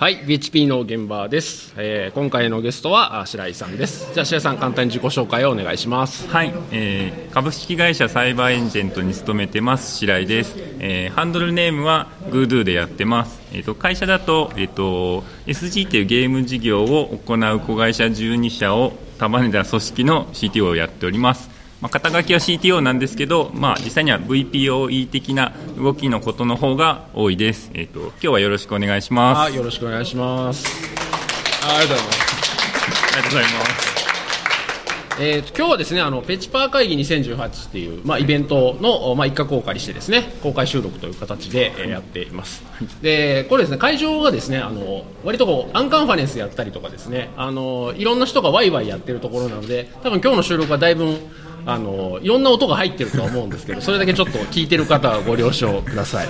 はい、BHP の現場です、えー、今回のゲストは白井さんです。じゃあ白井さん簡単に自己紹介をお願いします。はい、えー、株式会社サイバーエンジェントに勤めてます白井です、えー、ハンドルネームはグードゥでやってます。えーと、会社だと,、えーと、SG というゲーム事業を行う子会社12社を束ねた組織の CTO をやっております。まあ、肩書きは CTO なんですけど、まあ、実際には VPOE 的な動きのことの方が多いです。えっ、ー、と、今日はよろしくお願いします。よろしくお願いします。ありがとうございます。ありがとうございます。えー、今日はですねあのペチパー会議2018っていう、まあ、イベントの、まあ、一角をお借りしてですね公開収録という形で、えー、やっています、でこれですね会場がですねあの割とこうアンカンファレンスやったりとかですねあのいろんな人がワイワイやってるところなので多分今日の収録はだいぶあのいろんな音が入ってるとは思うんですけどそれだけちょっと聞いてる方はご了承ください。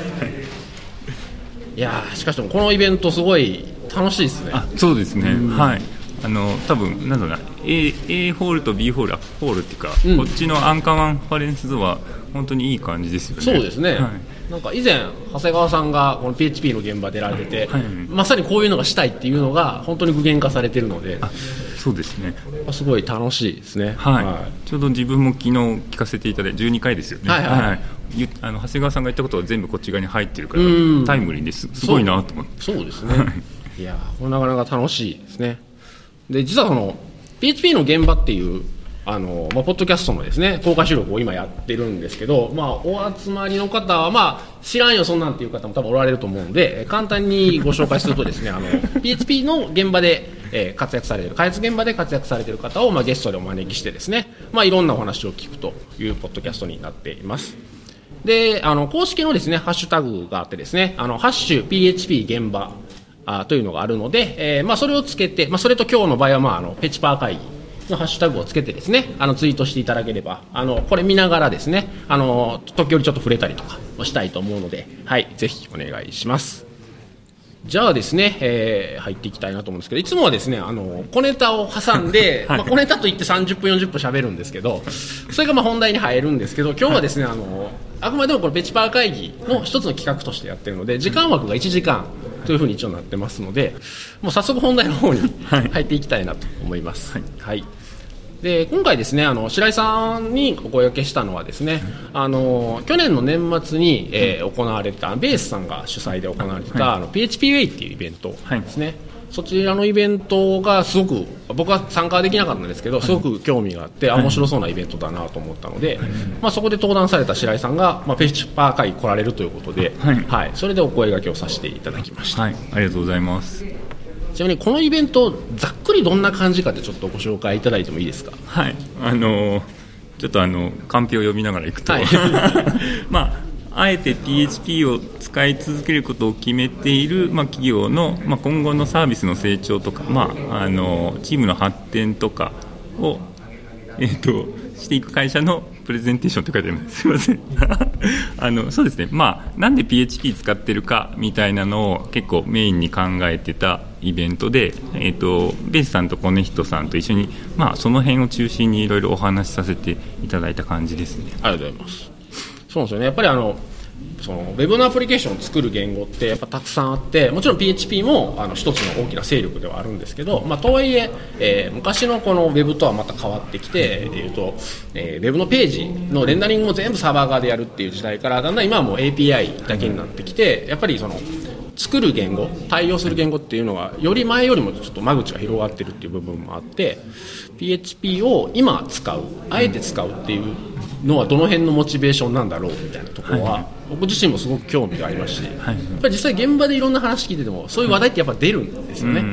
いやしかしもこのイベントすごい楽しいですね。そうですね、はい。あの多分なんだろうな。A, A ホールと B ホールホールっていうか、うん、こっちのアンカーンファレンスは本当にいい感じですよね。そうですね、はい、なんか以前長谷川さんがこの PHP の現場出られてて、はい。はい、まさにこういうのがしたいっていうのが本当に具現化されてるのでそうですね。すごい楽しいですね、はい、はい、ちょうど自分も昨日聞かせていただいて12回ですよね、はいはい。はい。あの長谷川さんが言ったことは全部こっち側に入ってるからタイムリーです。すごいなと思って。そう。ですね。い。やこれなかなか楽しいですね。で実はその PHP の現場っていうあのまあ、ポッドキャストのですね公開収録を今やってるんですけど、まあ、お集まりの方は、まあ、知らんよ、そんなんっていう方も多分おられると思うんで、簡単にご紹介するとですねあの PHP の現場で、えー、活躍されてる開発現場で活躍されている方を、まあ、ゲストでお招きしてですね、まあ、いろんなお話を聞くというポッドキャストになっています。であの公式のですねハッシュタグがあってですねあのハッシュ PHP 現場あというのがあるので、えーまあ、それをつけて、まあ、それと今日の場合は、まあ、あのペチパー会議のハッシュタグをつけてですねあのツイートしていただければあのこれ見ながらですねあの時折ちょっと触れたりとかをしたいと思うので、はい、ぜひお願いします。じゃあですね、えー、入っていきたいなと思うんですけど、いつもはですね、あの、小ネタを挟んで、はい、まあ、小ネタといって30分、40分喋るんですけど、それがまあ本題に入るんですけど、今日はですね、はい、あの、あくまでもこれベチパー会議の一つの企画としてやってるので、時間枠が1時間というふうに一応なってますので、もう早速本題の方に入っていきたいなと思います。はい、はいで今回ですねあの白井さんにお声掛けしたのはですねあの去年の年末に、えー、行われたベースさんが主催で行われてた、はい、あの PHPWay っていうイベントですね、はい、そちらのイベントがすごく僕は参加できなかったんですけどすごく興味があって、はい、面白そうなイベントだなと思ったので、まあ、そこで登壇された白井さんが、まあ、ペーチパー会来られるということで、はい。それでお声掛けをさせていただきました、ありがとうございますちなみにこのイベントざっくりどんな感じかってちょっとご紹介いただいてもいいですか？はい。あのちょっとあのカンペを読みながらいくと、はい、まああえて PHP を使い続けることを決めている、まあ、企業の、まあ、今後のサービスの成長とか、まあ、あのチームの発展とかを、えーとしていく会社のプレゼンテーションって書いてあるんです。すみません。あのそうですね。まあなんで PHP 使ってるかみたいなのを結構メインに考えてたイベントで、えーと、ベースさんとコネヒトさんと一緒に、まあ、その辺を中心にいろいろお話しさせていただいた感じですね。ありがとうございます。そうですよね。やっぱりあのそのウェブのアプリケーションを作る言語ってやっぱたくさんあってもちろん PHP もあの一つの大きな勢力ではあるんですけど、まあ、とはいええー、昔のこのウェブとはまた変わってきていうと、えー、ウェブのページのレンダリングも全部サーバー側でやるっていう時代からだんだん今はもう API だけになってきてやっぱりその作る言語対応する言語っていうのはより前よりもちょっと間口が広がってるっていう部分もあって PHP を今使うあえて使うっていうのはどの辺のモチベーションなんだろうみたいなところは、はい、僕自身もすごく興味がありますし、はい、やっぱり実際現場でいろんな話聞いててもそういう話題ってやっぱ出るんですよね。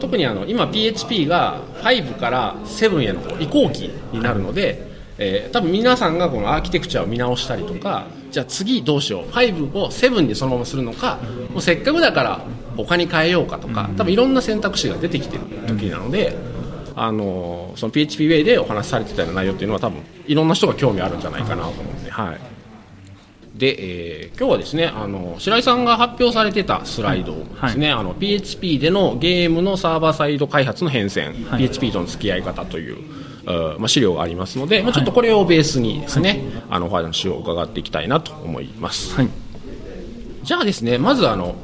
特にあの今 PHP が5から7への移行期になるので、えー、多分皆さんがこのアーキテクチャを見直したりとかじゃあ次どうしよう5を7にそのままするのかもうせっかくだから他に変えようかとか多分いろんな選択肢が出てきてる時なので。あのその PHP ウェイでお話しされてたような内容っていうのは多分いろんな人が興味あるんじゃないかなと思って、はい、で、えー、今日はですねあの白井さんが発表されてたスライドですね、はい、あの PHP でのゲームのサーバーサイド開発の変遷、はい、PHP との付き合い方というまあ、資料がありますので、まあ、ちょっとこれをベースにですね、はい、あのお話を伺っていきたいなと思います、はい、じゃあですねまずあの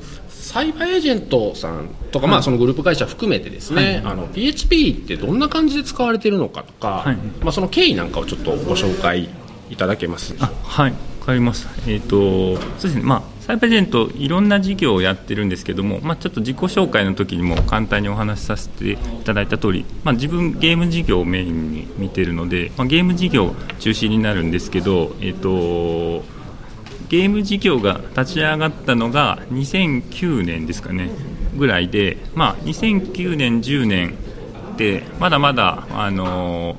サイバーエージェントさんとか、まあ、そのグループ会社含めてですね、あの PHP ってどんな感じで使われているのかとか、はい。まあ、その経緯なんかをちょっとご紹介いただけます？でしょうかはい、わかりました。えっ、と、そうですね、まあ、サイバーエージェント、いろんな事業をやってるんですけども、まあ、ちょっと自己紹介の時にも簡単にお話しさせていただいた通り、まあ、自分、ゲーム事業をメインに見てるので、まあ、ゲーム事業中心になるんですけど、えっ、と、ゲーム事業が立ち上がったのが2009年ですかねぐらいで、まあ、2009年、10年ってまだまだ、あの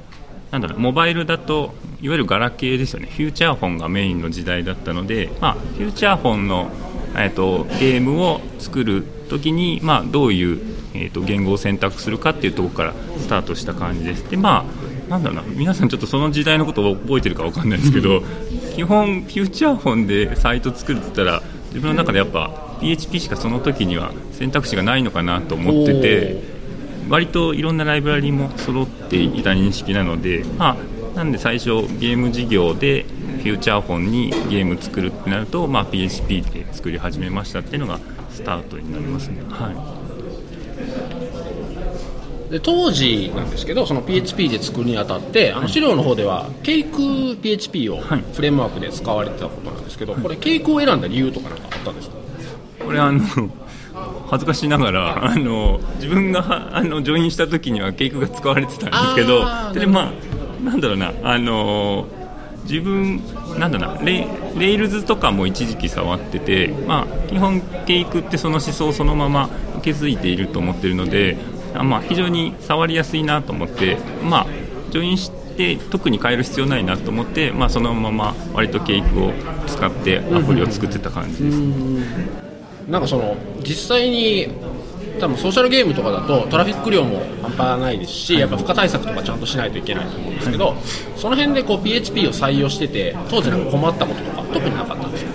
なんだろうモバイルだといわゆるガラケーですよね。フューチャーフォンがメインの時代だったので、まあ、フューチャーフォンの、えー、とゲームを作るときに、まあ、どういう、えー、と言語を選択するかっていうところからスタートした感じです。で、まあ、なんだろうな皆さんちょっとその時代のことを覚えてるかわかんないですけど基本フューチャーフォンでサイト作るって言ったら自分の中でやっぱ PHP しかその時には選択肢がないのかなと思ってて割といろんなライブラリも揃っていた認識なので、まあ、なんで最初ゲーム事業でフューチャーフォンにゲーム作るってなると、まあ、PHP で作り始めましたっていうのがスタートになりますね。はいで当時なんですけどその PHP で作るにあたってあの資料の方ではケイク PHP をはい。フレームワークで使われてたことなんですけど、これケイクを選んだ理由とかなんかあったんですか？これあの恥ずかしながらあの自分がはあのジョインした時にはケイクが使われてたんですけどでまあなんだろうなあの自分なんだなレイレイルズとかも一時期触ってて、まあ、基本ケイクってその思想をそのまま受け継いでいると思ってるのであ、まあ、非常に触りやすいなと思って、まあ、ジョインして特に変える必要ないなと思って、まあ、そのまま割とケイクを使ってアプリを作ってた感じです。なんかその実際に多分ソーシャルゲームとかだとトラフィック量も半端ないですし、やっぱ負荷対策とかちゃんとしないといけないと思うんですけど、その辺でこう PHP を採用してて当時なんか困ったこととか特になかったんですか？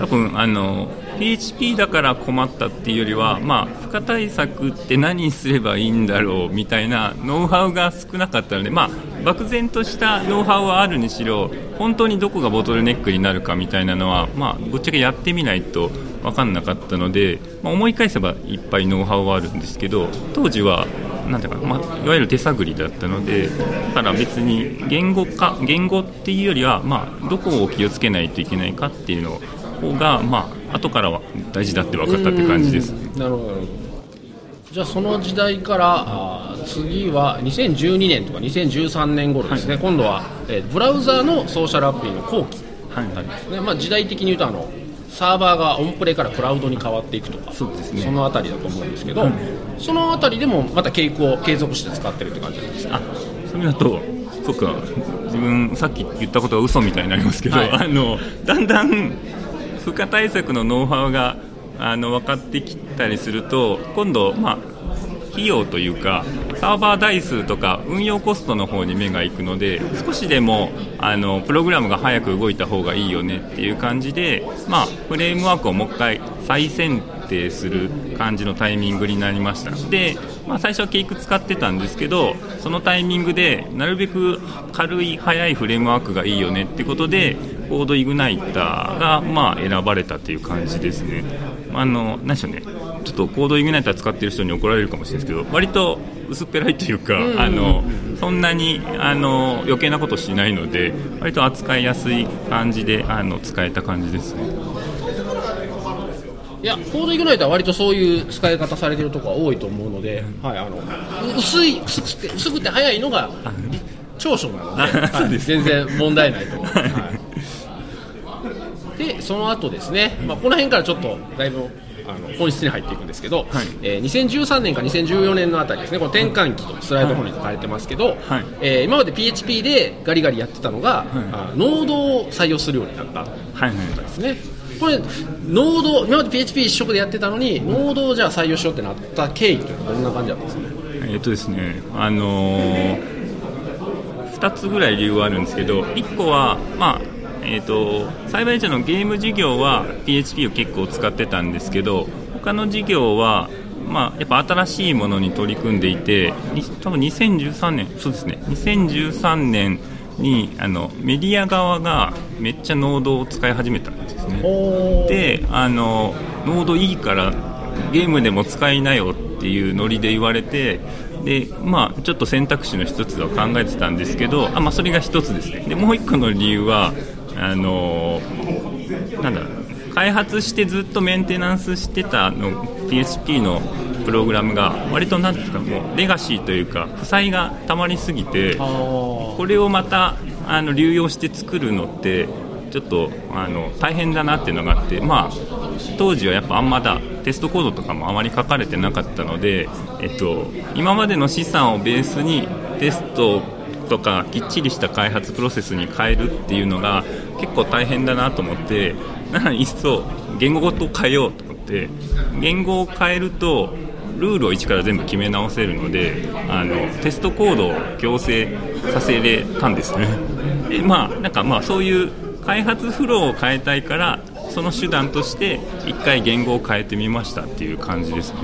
多分あの PHP だから困ったっていうよりは、まあ、負荷対策って何すればいいんだろうみたいなノウハウが少なかったので、まあ、漠然としたノウハウはあるにしろ本当にどこがボトルネックになるかみたいなのは、まあ、ぶっちゃけやってみないと分かんなかったので、まあ、思い返せばいっぱいノウハウはあるんですけど当時はなんていうか、まあ、いわゆる手探りだったのでだから別に言語化言語っていうよりは、まあ、どこを気をつけないといけないかっていうのを方が、まあ後からは大事だって分かったって感じです。なるほどなるほど。じゃあその時代から次は2012年とか2013年頃ですね、今度は、えーブラウザーのソーシャルアプリの後期はい。になりますね、まあ、時代的に言うとあのサーバーがオンプレからクラウドに変わっていくとかそうですね。そのあたりだと思うんですけど、そのあたりでもまた傾向を継続して使ってるって感じなんですか？あそれだとそっか。自分さっき言ったことは嘘みたいになりますけど、はい。あのだんだん負荷対策のノウハウがあの分かってきたりすると今度、まあ、費用というかサーバー台数とか運用コストの方に目が行くので少しでもあのプログラムが早く動いた方がいいよねっていう感じで、まあ、フレームワークをもう一回再選定する感じのタイミングになりました。で、まあ、最初はケイク使ってたんですけどそのタイミングでなるべく軽い速いフレームワークがいいよねってことでコードイグナイターがまあ選ばれたという感じですね。あの何でしょうね。ちょっとコードイグナイター使ってる人に怒られるかもしれないですけど割と薄っぺらいというか、あのそんなにあの余計なことしないので割と扱いやすい感じであの使えた感じですね。いやコードイグナイターは割とそういう使い方されてるところが多いと思うので、はい、あのう薄い薄くて薄くて速いのが長所なので、はい、全然問題ないと。思います、はい、でその後ですね、まあ、この辺からちょっとだいぶあの本質に入っていくんですけど、はい。えー2013年か2014年のあたりですねこの転換期とスライドの方に書かれてますけど、はい。えー今まで PHP でガリガリやってたのが、あノードを採用するようになったはいはい。ですね。これノード今まで PHP 一色でやってたのにノードをじゃあ採用しようってなった経緯というのはどんな感じだったんですか？えっとですね、あのー、2つぐらい理由はあるんですけど、1個は、まあえー、とサイバーエージェントのゲーム事業は PHP を結構使ってたんですけど、他の事業は、まあ、やっぱ新しいものに取り組んでいて、に多分2013年、そうですね、2013年にあのメディア側がめっちゃノードを使い始めたんですね。であのノードいいからゲームでも使いなよっていうノリで言われてでまあ、ちょっと選択肢の一つは考えてたんですけどあ、まあ、それが一つですねでもう一個の理由はあのなんだ開発してずっとメンテナンスしてたの PHP のプログラムが割となんですかもうレガシーというか負債がたまりすぎてこれをまたあの流用して作るのってちょっとあの大変だなっていうのがあって、まあ、当時はやっぱあんまだテストコードとかもあまり書かれてなかったので、えっと、今までの資産をベースにテストとかきっちりした開発プロセスに変えるっていうのが結構大変だなと思ってなのでいっそ言語ごと変えようと思って言語を変えるとルールを一から全部決め直せるのであのテストコードを強制させれたんですね。でまあなんかまあそういう開発フローを変えたいからその手段として1回言語を変えてみましたっていう感じですね、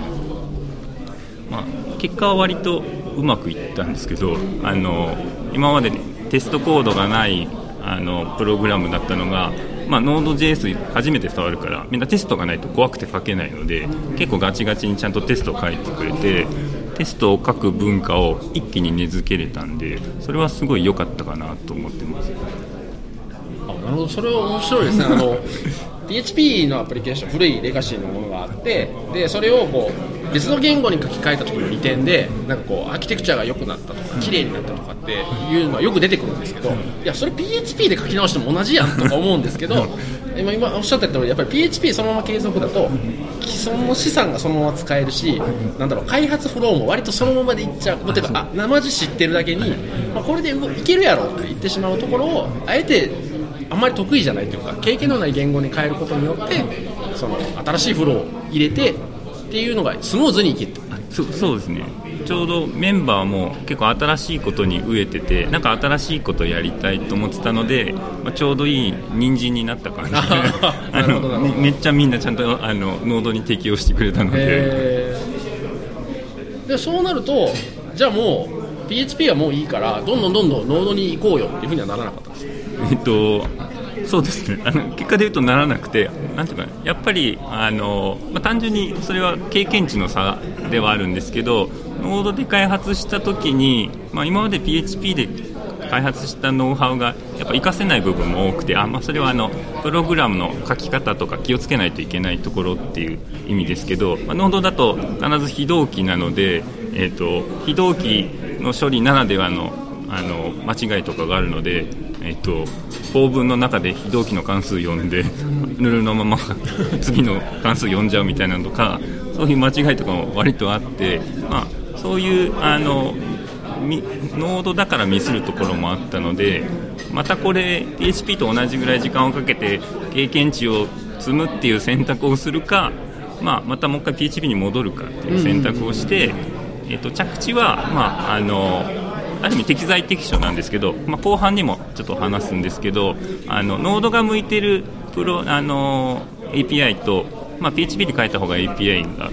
まあ、結果は割とうまくいったんですけどあの今までテストコードがないあのプログラムだったのがまあ、Node.js 初めて触るからみんなテストがないと怖くて書けないので結構ガチガチにちゃんとテストを書いてくれてテストを書く文化を一気に根付けれたんでそれはすごい良かったかなと思ってますあ。なるほどそれは面白いですねあの PHP のアプリケーション古いレガシーのものがあってでそれをこう別の言語に書き換えた時の利点でなんかこうアーキテクチャが良くなったとか綺麗になったとかっていうのはよく出てくるんですけどいやそれ PHP で書き直しても同じやんとか思うんですけど 今今おっしゃった通りやっぱり PHP そのまま継続だと既存の資産がそのまま使えるしなんだろう開発フローも割とそのままでいっちゃう。例えばあ生地知ってるだけに、まあ、これでいけるやろって言ってしまうところをあえてあんまり得意じゃないというか経験のない言語に変えることによってその新しいフローを入れてっていうのがスムーズにいけるそうそうですね。ちょうどメンバーも結構新しいことに飢えててなんか新しいことやりたいと思ってたので、まあ、ちょうどいい人参になった感じで あのめめっちゃみんなちゃんとあのノードに適用してくれたので。でそうなるとじゃあもう PHP はもういいからどんどんどんどんノードに行こうよっていうふうにはならなかったんですえっとそうですね。あの結果で言うとならなくてなんていうかやっぱりあの、まあ、単純にそれは経験値の差ではあるんですけどノードで開発した時に、まあ、今まで PHP で開発したノウハウがやっぱ活かせない部分も多くてあ、まあ、それはあのプログラムの書き方とか気をつけないといけないところっていう意味ですけど、まあ、ノードだと必ず非同期なので、えーと、非同期の処理ならではのあの間違いとかがあるのでえっと、法文の中で非同期の関数読んで ヌルのまま 次の関数読んじゃうみたいなのとかそういう間違いとかも割とあって、まあ、そういうあのノードだからミスるところもあったのでまたこれ PHP と同じぐらい時間をかけて経験値を積むっていう選択をするか、まあ、またもう一回 PHP に戻るかっていう選択をして、えっと、着地は、まあ、あのある意味適材適所なんですけど、まあ、後半にもちょっと話すんですけどあのノードが向いてるプロあの API と、まあ、PHP で書いた方が API が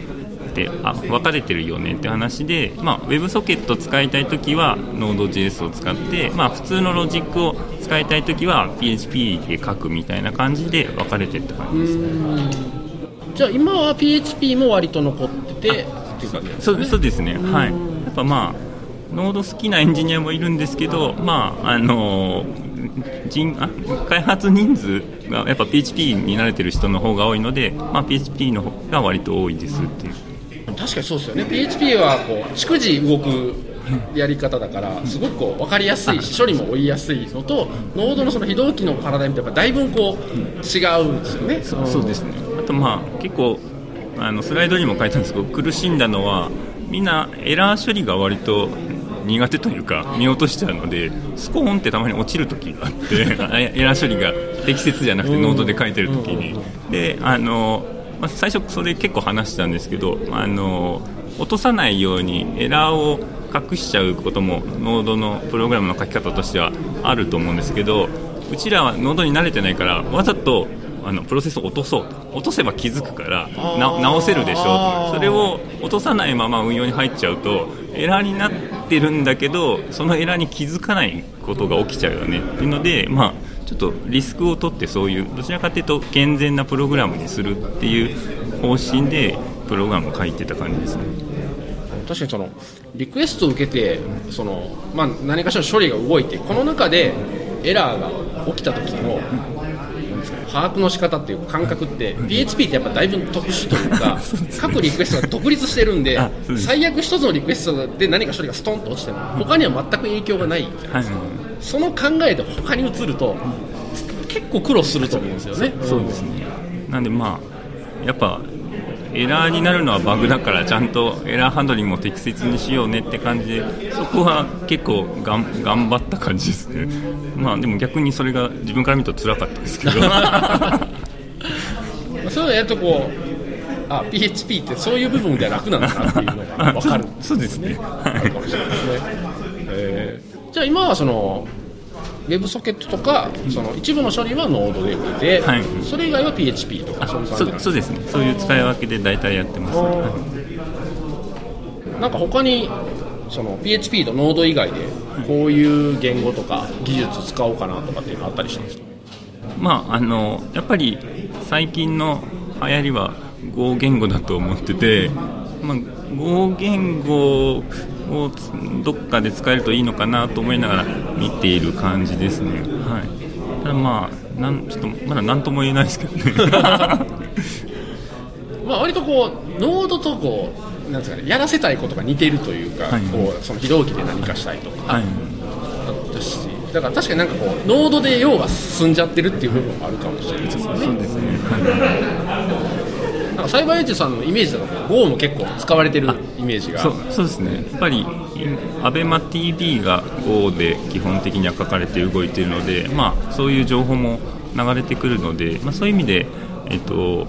てあ分かれてるよねって話で、まあ、WebSocket 使いたいときは Node.js を使って、まあ、普通のロジックを使いたいときは PHP で書くみたいな感じで分かれてった感じです。じゃあ今は PHP も割と残っててそうそうですね。はい。やっぱまあノード好きなエンジニアもいるんですけど、まああの人あ開発人数がやっぱ PHP に慣れてる人の方が多いので、まあ、PHP の方が割と多いですっていう。確かにそうですよね。PHP はこう逐次動くやり方だからすごくこう分かりやすいし処理も追いやすいのとノードのその非同期のパラダイムってやっぱだいぶこう違うんですよね、そそうですね。あとまあ結構あのスライドにも書いたんですけど苦しんだのはみんなエラー処理が割と苦手というか見落としちゃうのでスコーンってたまに落ちる時があって エラー処理が適切じゃなくてノードで書いてる時に。であの、まあ、最初それ結構話したんですけどあの落とさないようにエラーを隠しちゃうこともノードのプログラムの書き方としてはあると思うんですけどうちらはノードに慣れてないからわざとあのプロセスを落とそう落とせば気づくから直せるでしょうそれを落とさないまま運用に入っちゃうとエラーになってるんだけどそのエラーに気づかないことが起きちゃうよね。っていうので、まあ、ちょっとリスクを取ってそういうどちらかというと健全なプログラムにするっていう方針でプログラムを書いてた感じですね。確かにそのリクエストを受けてその、まあ、何かしらの処理が動いてこの中でエラーが起きた時の把握の仕方っていう感覚って PHP ってやっぱだいぶ特殊というか 各リクエストが独立してるんで最悪一つのリクエストで何か処理がストンと落ちても他には全く影響がない。じゃない。ですか、その考えで他に移ると結構苦労すると思うんですよね。そうですね。なんでまあやっぱエラーになるのはバグだからちゃんとエラーハンドリングも適切にしようねって感じでそこは結構がん頑張った感じですね。まあでも逆にそれが自分から見ると辛かったですけど。そういうのやるとこうあ PHP ってそういう部分では楽なんだなっていうのが分かる そうですね。あるかもしれないですね、えー、じゃあ今はそのウェブソケットとかその一部の処理はノードで受けて、はい、それ以外は PHP とかそういうそうですね。そういう使い分けで大体やってます、ね、なんか他にその PHP とノード以外でこういう言語とか技術使おうかなとかっていうのあったりしたんです？かまああのやっぱり最近の流行りは Go 言語だと思ってて、まあ、Go 言語をどっかで使えるといいのかなと思いながら見ている感じですね、はい、ただまあなんちょっとまだ何とも言えないですけどね。まあ割とこうノードとこうなんですかねやらせたいことが似ているというか、はい、こうその非同期で何かしたいとか、はい、だしだから確かになんかこうノードで用が進んじゃってるっていう部分もあるかもしれないですね。そうですね、はいなんかサイバーエッジェさんのイメージだと Go も結構使われてるイメージが。そうそうですね。やっぱり ABEMATV が Go で基本的には書かれて動いてるので、まあ、そういう情報も流れてくるので、まあ、そういう意味で、えっと、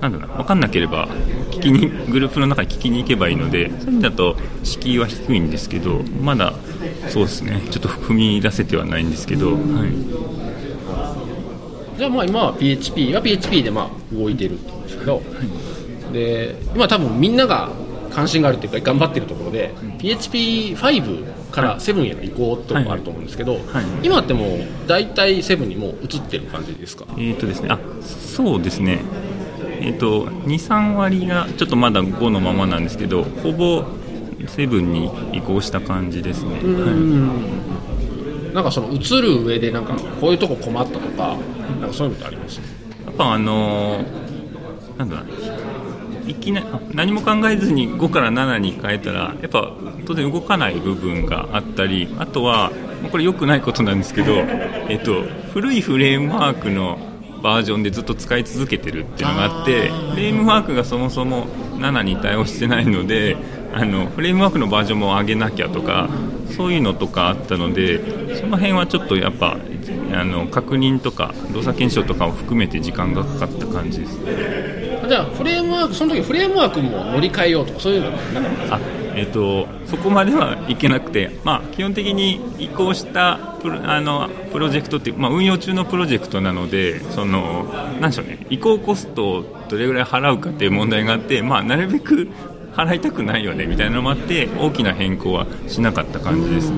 なんだろう分かんなければ聞きにグループの中に聞きに行けばいいのでそういう意味だと敷居は低いんですけどまだそうですね。ちょっと踏み出せてはないんですけど、はい、じゃあまあ今は PHP は PHP でまあ動いてるとですけど、で今多分みんなが関心があるというか頑張ってるところで、うん、PHP5 から7への移行とかあると思うんですけど、今ってもう大体7にもう移ってる感じですか？えっ、とですね。あそうですね。えっ、ー、と23割がちょっとまだ5のままなんですけどほぼ7に移行した感じですね、はい、なんかその移る上でなんかこういうとこ困ったとかなんかそういうのってあります？やっぱあのーなんだいきな何も考えずに5から7に変えたらやっぱ当然動かない部分があったりあとはこれ良くないことなんですけど、えっと、古いフレームワークのバージョンでずっと使い続けてるっていうのがあってフレームワークがそもそも7に対応してないのであのフレームワークのバージョンも上げなきゃとかそういうのとかあったのでその辺はちょっとやっぱあの確認とか動作検証とかを含めて時間がかかった感じです。じゃあフレームワークその時フレームワークも乗り換えようとかそういうのあえーと、そこまではいけなくて、まあ、基本的に移行したプロあのプロジェクトっていう、まあ、運用中のプロジェクトなのでそのなんでしょうね移行コストをどれぐらい払うかっていう問題があって、まあ、なるべく払いたくないよねみたいなのもあって大きな変更はしなかった感じです。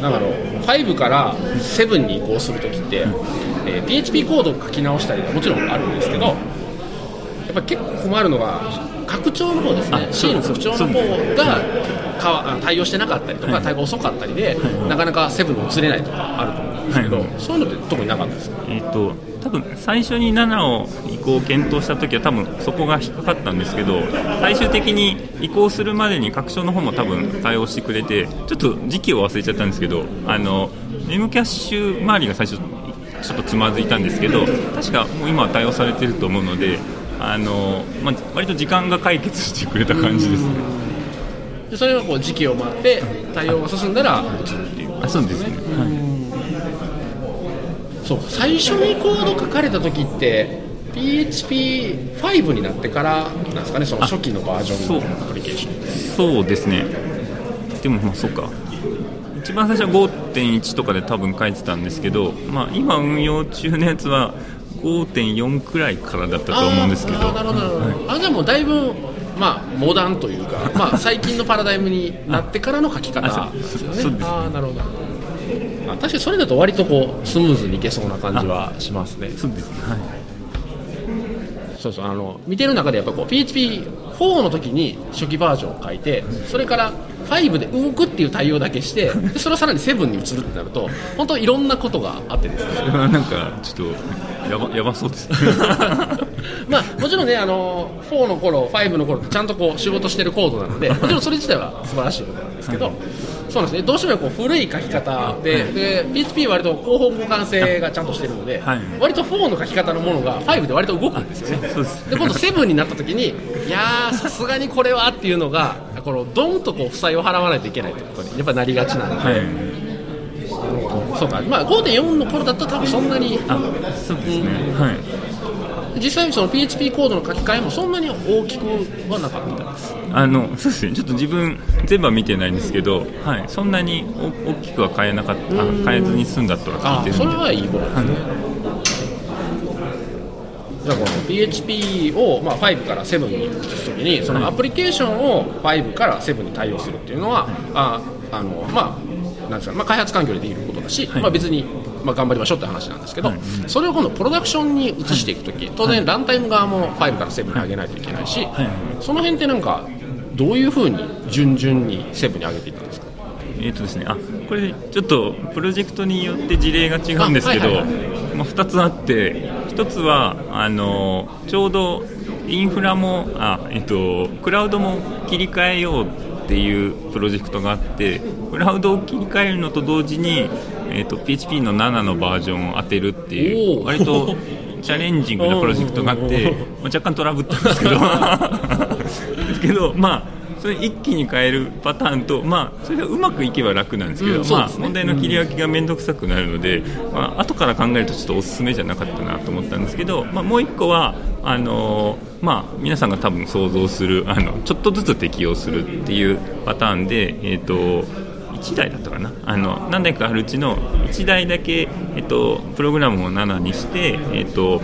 なんかの5から7に移行するときって、えー、PHP コードを書き直したりもちろんあるんですけどやっぱ結構困るのが拡張の方ですね。C の拡張の方がか対応してなかったりとか、対応遅かったりで、なかなか7に移れないとかあると思うんですけど、そういうのって特になかったですか、えーと、多分最初に7を移行を検討した時は多分そこが引っかかったんですけど最終的に移行するまでに拡張の方も多分対応してくれてちょっと時期を忘れちゃったんですけどあのメムキャッシュ周りが最初ちょっとつまずいたんですけど確かもう今は対応されてると思うのであの、まあ、割と時間が解決してくれた感じですね。でそれはこう時期を待って対応が進んだら移るっていうあそうですね、はい、そう最初にコード書かれた時って PHP5 になってからなんですかねその初期のバージョンのアプリケーションそうですね。でもまあそうか。一番最初は5.1とかで多分書いてたんですけど、まあ、今運用中のやつは5.4くらいからだったと思うんですけど。あなるほど、はい、あじゃあもうだいぶまあ、モダンというか、まあ、最近のパラダイムになってからの書き方ですよね。あなるほど確かにそれだと割とこうスムーズにいけそうな感じはしますね。そうですね、はいそうそうあの見てる中でやっぱこう PHP4 の時に初期バージョンを書いてそれから5で動くっていう対応だけしてでそれをさらに7に移るってなると本当いろんなことがあってですね。なんかちょっとやばやばそうですね。まあもちろんねあの4の頃5の頃ちゃんとこう仕事してるコードなのでもちろんそれ自体は素晴らしいことなんですけど、そうなんですね。どうしてもこう古い書き方で,、で PHP は割と広報互換性がちゃんとしてるので、はい。割と4の書き方のものが5で割と動くんですよね。そうで今度7になった時にいやーさすがにこれはっていうのがこのドンとこう負債を払わないといけないということにやっぱなりがちなので、はい。そうか。まあ5.4の頃だったら多分そんなにあそうですね。はい。実際にその PHP コードの書き換えもそんなに大きくはなかったです。あのそうですね。ちょっと自分全部は見てないんですけど、はい、そんなにお大きくは変えなかったあ変えずに済んだとは聞いてるんで。それはいいことですね、じゃあこの PHP を、まあ、5から7に移すときにそのアプリケーションを5から7に対応するっていうのは、ああのまあなんですかまあ、開発環境でできることだし、まあ、別に、まあ、頑張りましょうって話なんですけど、それを今度プロダクションに移していくとき、当然ランタイム側も5から7に上げないといけないし、その辺ってなんかどういうふうに順々に7に上げていったんですか？えーとですね、あこれちょっとプロジェクトによって事例が違うんですけど、あはいはいまあ、2つあって1つはあのちょうどインフラもあ、えっとクラウドも切り替えようっていうプロジェクトがあってクラウドを切り替えるのと同時に、えっと PHP の7のバージョンを当てるっていう割とチャレンジングなプロジェクトがあって、まあ、若干トラブったんですけど。ですけどまあそれ一気に変えるパターンと、まあ、それがうまくいけば楽なんですけど、まあうんそうですね。問題の切り分けが面倒くさくなるので、まあ後から考えるとちょっとおすすめじゃなかったなと思ったんですけど、まあ、もう一個はあのーまあ、皆さんが多分想像するあのちょっとずつ適用するっていうパターンで、えー、と1台だったかな？あの何台かあるうちの1台だけ、えっと、プログラムを7にして、えっと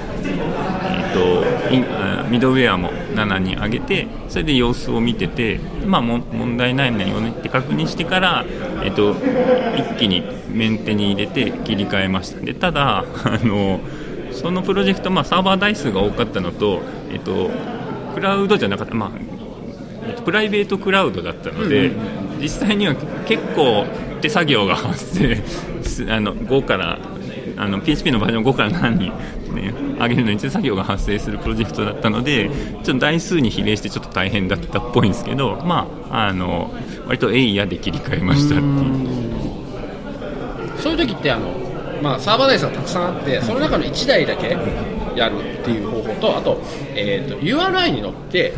えっとミドウェアも7に上げてそれで様子を見てて、まあ、問題ないのよねって確認してから、えっと、一気にメンテに入れて切り替えました。でただあのそのプロジェクト、まあ、サーバー台数が多かったのと、えっと、クラウドじゃなかった、まあプライベートクラウドだったので、実際には結構手作業が発生あの5からあの PHP のバージョン5から7に、ね、上げるのに手作業が発生するプロジェクトだったのでちょっと台数に比例してちょっと大変だったっぽいんですけど、まあ、あの割とエイヤで切り替えましたっていう。そういう時ってあの、まあ、サーバー台数がたくさんあってその中の1台だけやるっていう方法とあと,、えー、と URI に乗って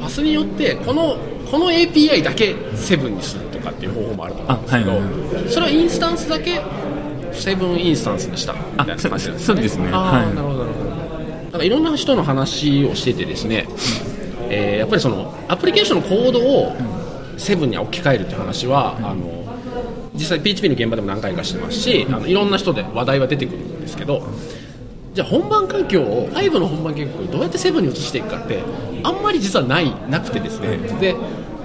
パスによってこのこの API だけ7にするとかっていう方法もあると思うんですけど、あはいはいそれはインスタンスだけ7インスタンスにした。みたいな感じですね。ですねはい。なるほどなるほど。なんかいろんな人の話をしててですね、えーやっぱりそのアプリケーションのコードを7に置き換えるっていう話は、あの実際 PHP の現場でも何回かしてますし、あのいろんな人で話題は出てくるんですけどじゃあ本番環境を5の本番環境をどうやって7に移していくかってあんまり実はないなくてですね。で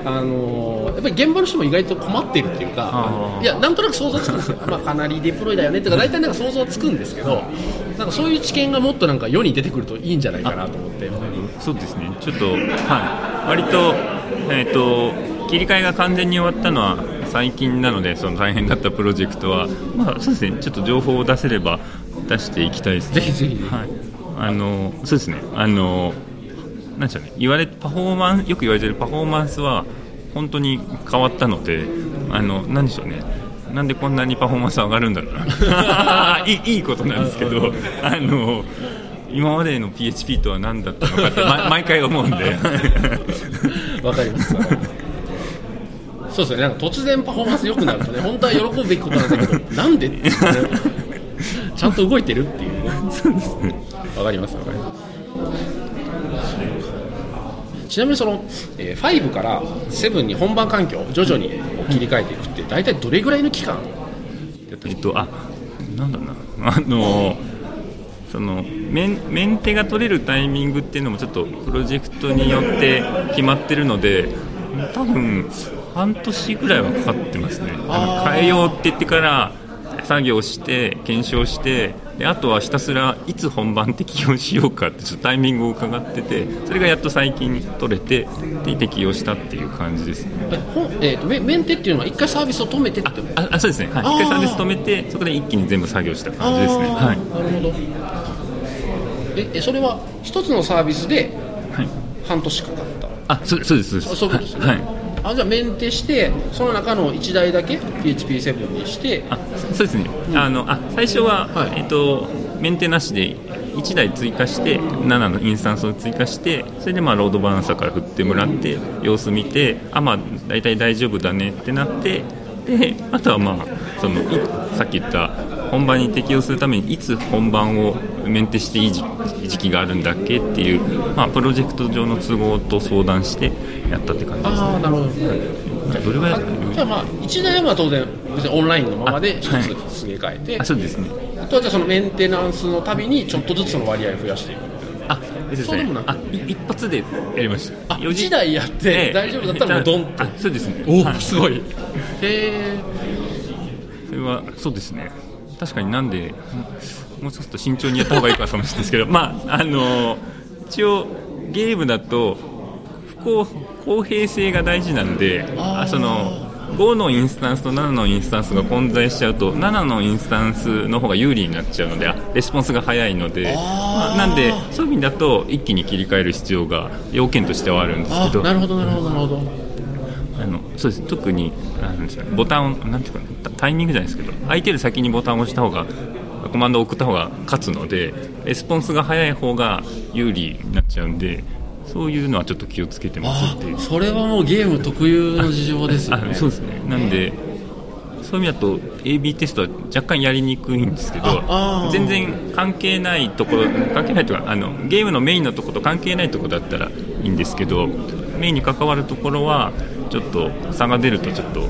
あのやっぱり現場の人も意外と困っているっていうかいやなんとなく想像つく。んですよ、まあ、かなりデプロイだよねとか大体なんか想像はつくんですけどなんかそういう知見がもっとなんか世に出てくるといいんじゃないかなと思って。そうですね、ちょっと、はい、割と,、えー、と切り替えが完全に終わったのは最近なので、その大変だったプロジェクトは、まあ、そうですね、ちょっと情報を出せれば出していきたいですね。ぜひぜひ。はい、あのそうですね、あのなんでしょうね、言われパフォーマンよく言われてるパフォーマンスは本当に変わったので、あのなんでしょうね。なんでこんなにパフォーマンス上がるんだろうな。いいいいことなんですけどあの今までの PHP とは何だったのかって、ま、毎回思うんで。わかります。そうですよね。なんか突然パフォーマンス良くなるとね本当は喜ぶべきことなんだけどなんでってねちゃんと動いてるっていう。ねわかります？わかります。ちなみにその、えー5から7に本番環境を徐々に切り替えていくって大体どれぐらいの期間えっとあなんだろうな。あのそのメンメンテが取れるタイミングっていうのもちょっとプロジェクトによって決まってるので多分半年ぐらいはかかってますね。変えようって言ってから作業して検証してであとはひたすらいつ本番適用しようかってちょっとタイミングを伺っててそれがやっと最近取れてで適用したっていう感じですね。えーとメメンテっていうのは一回サービスを止めてってああそうですね、はい、回サービス止めてそこで一気に全部作業した感じですね。はい、なるほど。ええそれは一つのサービスではい、半年かかった？あそうそうですそうです。そうですね、はいあじゃあメンテしてその中の1台だけ PHP7 にして。あそそうですね、あのあ最初は、はい。えっとメンテなしで1台追加して7のインスタンスを追加してそれでまあロードバランサーから振ってもらって様子見てあまあ大体大丈夫だねってなってであとはまあそのいさっき言った本番に適用するためにいつ本番をメンテしていい時時期があるんだっけっていう、まあ、プロジェクト上の都合と相談してやったって感じですああなるほど。どれぐらいあじゃあまあ1台は当然別にオンラインのままであはい。1つすげ替えて、あそうですね。あとはじゃあそのメンテナンスのたびにちょっとずつその割合を増やしていく。あですそうでもなく。あい一発でやりました。あ4時1台やって大丈夫だったらもうドンと。あそうですね。おはい。すごい。へえそれはそうですね。確かになんでもうちょっと慎重にやった方がいいかもしれないですけど まああの一応ゲームだと不公公平性が大事なんであその5のインスタンスと7のインスタンスが混在しちゃうと7のインスタンスの方が有利になっちゃうのであレスポンスが早いのでまあなんでそういう意味だと一気に切り替える必要が要件としてはあるんですけど。あなるほどなるほどなるほど。あのそうです。特にあなんですかねボタンをなんていうかなタタイミングじゃないですけど相手より先にボタンを押した方がコマンドを送った方が勝つのでレスポンスが早い方が有利になっちゃうんでそういうのはちょっと気をつけてますていう。それはもうゲーム特有の事情ですよね。あそうですね。なんでそういう意味だと AB テストは若干やりにくいんですけど全然関係ないところ関係ないというかあのゲームのメインのところと関係ないところだったらいいんですけどメインに関わるところはちょっと差が出るとちょっと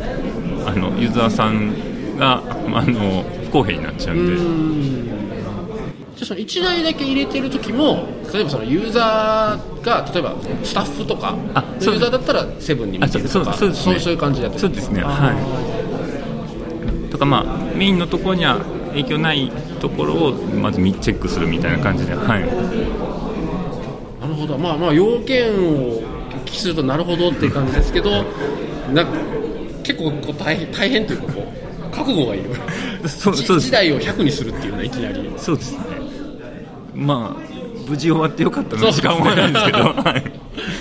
あのユーザーさんがあの不公平になっちゃうんで。じゃあその1台だけ入れてる時も例えばそのユーザーが例えばスタッフとかユーザーだったらセブンに見てるとかあそうそうね。そうそういう感じでやってるそうですね。あはい。とかまあメインのところには影響ないところをまずチェックするみたいな感じではい。なるほど。まあまあ要件をお聞きするとなるほどっていう感じですけどなんか結構こう大変大変というかこう覚悟がいる そうそうです。1台を100にするっていうのはいきなり。そうですね。まあ無事終わってよかったなしか思えないんですけど、はい、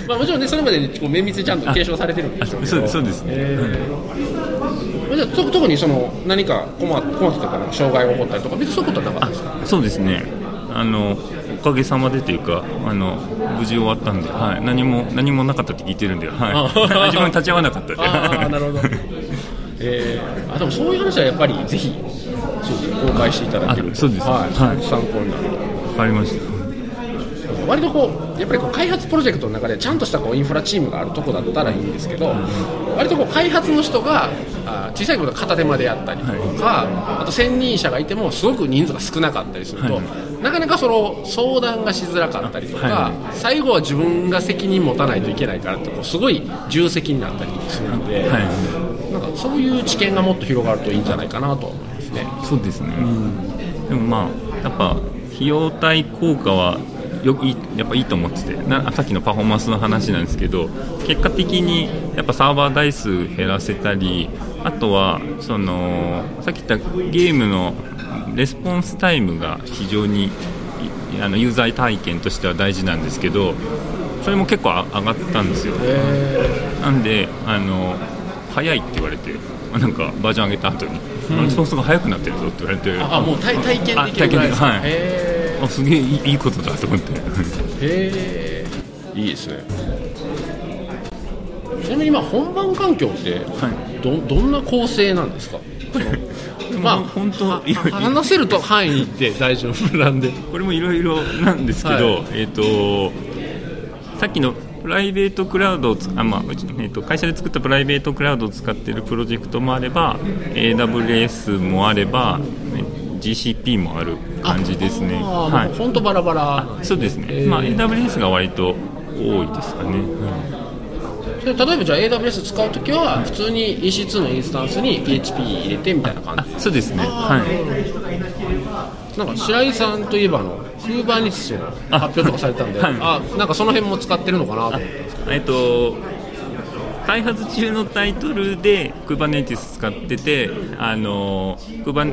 まあもちろんねそれまでにこう綿密にちゃんと継承されてるんでしょうけどあそうです。ねえー。じゃあと特にその何か困困ったとかな障害が起こったりとか別にそういうことはなかったですか？そうですね。あのおかげさまでというかあの無事終わったんで、はい、何も何もなかったって聞いてるんで、はい、あ 自分立ち会わなかったんで。ああなるほどえー、あでもそういう話はやっぱりぜひそうですね公開していただけるそうです。はい。はい。参考になる。わかりました。割とこうやっぱりこう開発プロジェクトの中でちゃんとしたこうインフラチームがあるとこだったらいいんですけど割とこう開発の人があ小さいことは片手間でやったりとか、あと専任者がいてもすごく人数が少なかったりすると、はい。なかなかその相談がしづらかったりとか、は最後は自分が責任持たないといけないからってこうすごい重責になったりするので、はいなんかそういう知見がもっと広がるといいんじゃないかなと思いますね。そうですね、でもまあやっぱ費用対効果はよいいやっぱいいと思ってて。なさっきのパフォーマンスの話なんですけど結果的にやっぱサーバー台数減らせたりあとはそのさっき言ったゲームのレスポンスタイムが非常にいあのユーザー体験としては大事なんですけどそれも結構あ上がったんですよ。なんであの早いって言われてあなんかバージョン上げた後に、あのソースが速くなってるぞって言われてああもう体体験あできるぐらいですか？体験ではいへあすげえいいいいことだと思って。ーへー。いいですね。ちなみに今本番環境ってはどどんな構成なんですか？まあ本当はい話せると範囲で大丈夫なんで。これもいろいろなんですけど、はい。えっ、とさっきのプライベートクラウドをつあ、まあうちえー、と会社で作ったプライベートクラウドを使っているプロジェクトもあれば AWS もあればね GCP もある感じですね。はい。本当バラバラ。そうですね、へー。まあ、AWS が割と多いですかね、例えばじゃあ AWS 使うときは普通に EC2 のインスタンスに PHP 入れてみたいな感じ。そうですね。はいなんか白井さんといえばあの Kubernetes の発表とかされたんであ、はい、なんかその辺も使ってるのかなと。思ってえっと開発中のタイトルで Kubernetes 使っててあの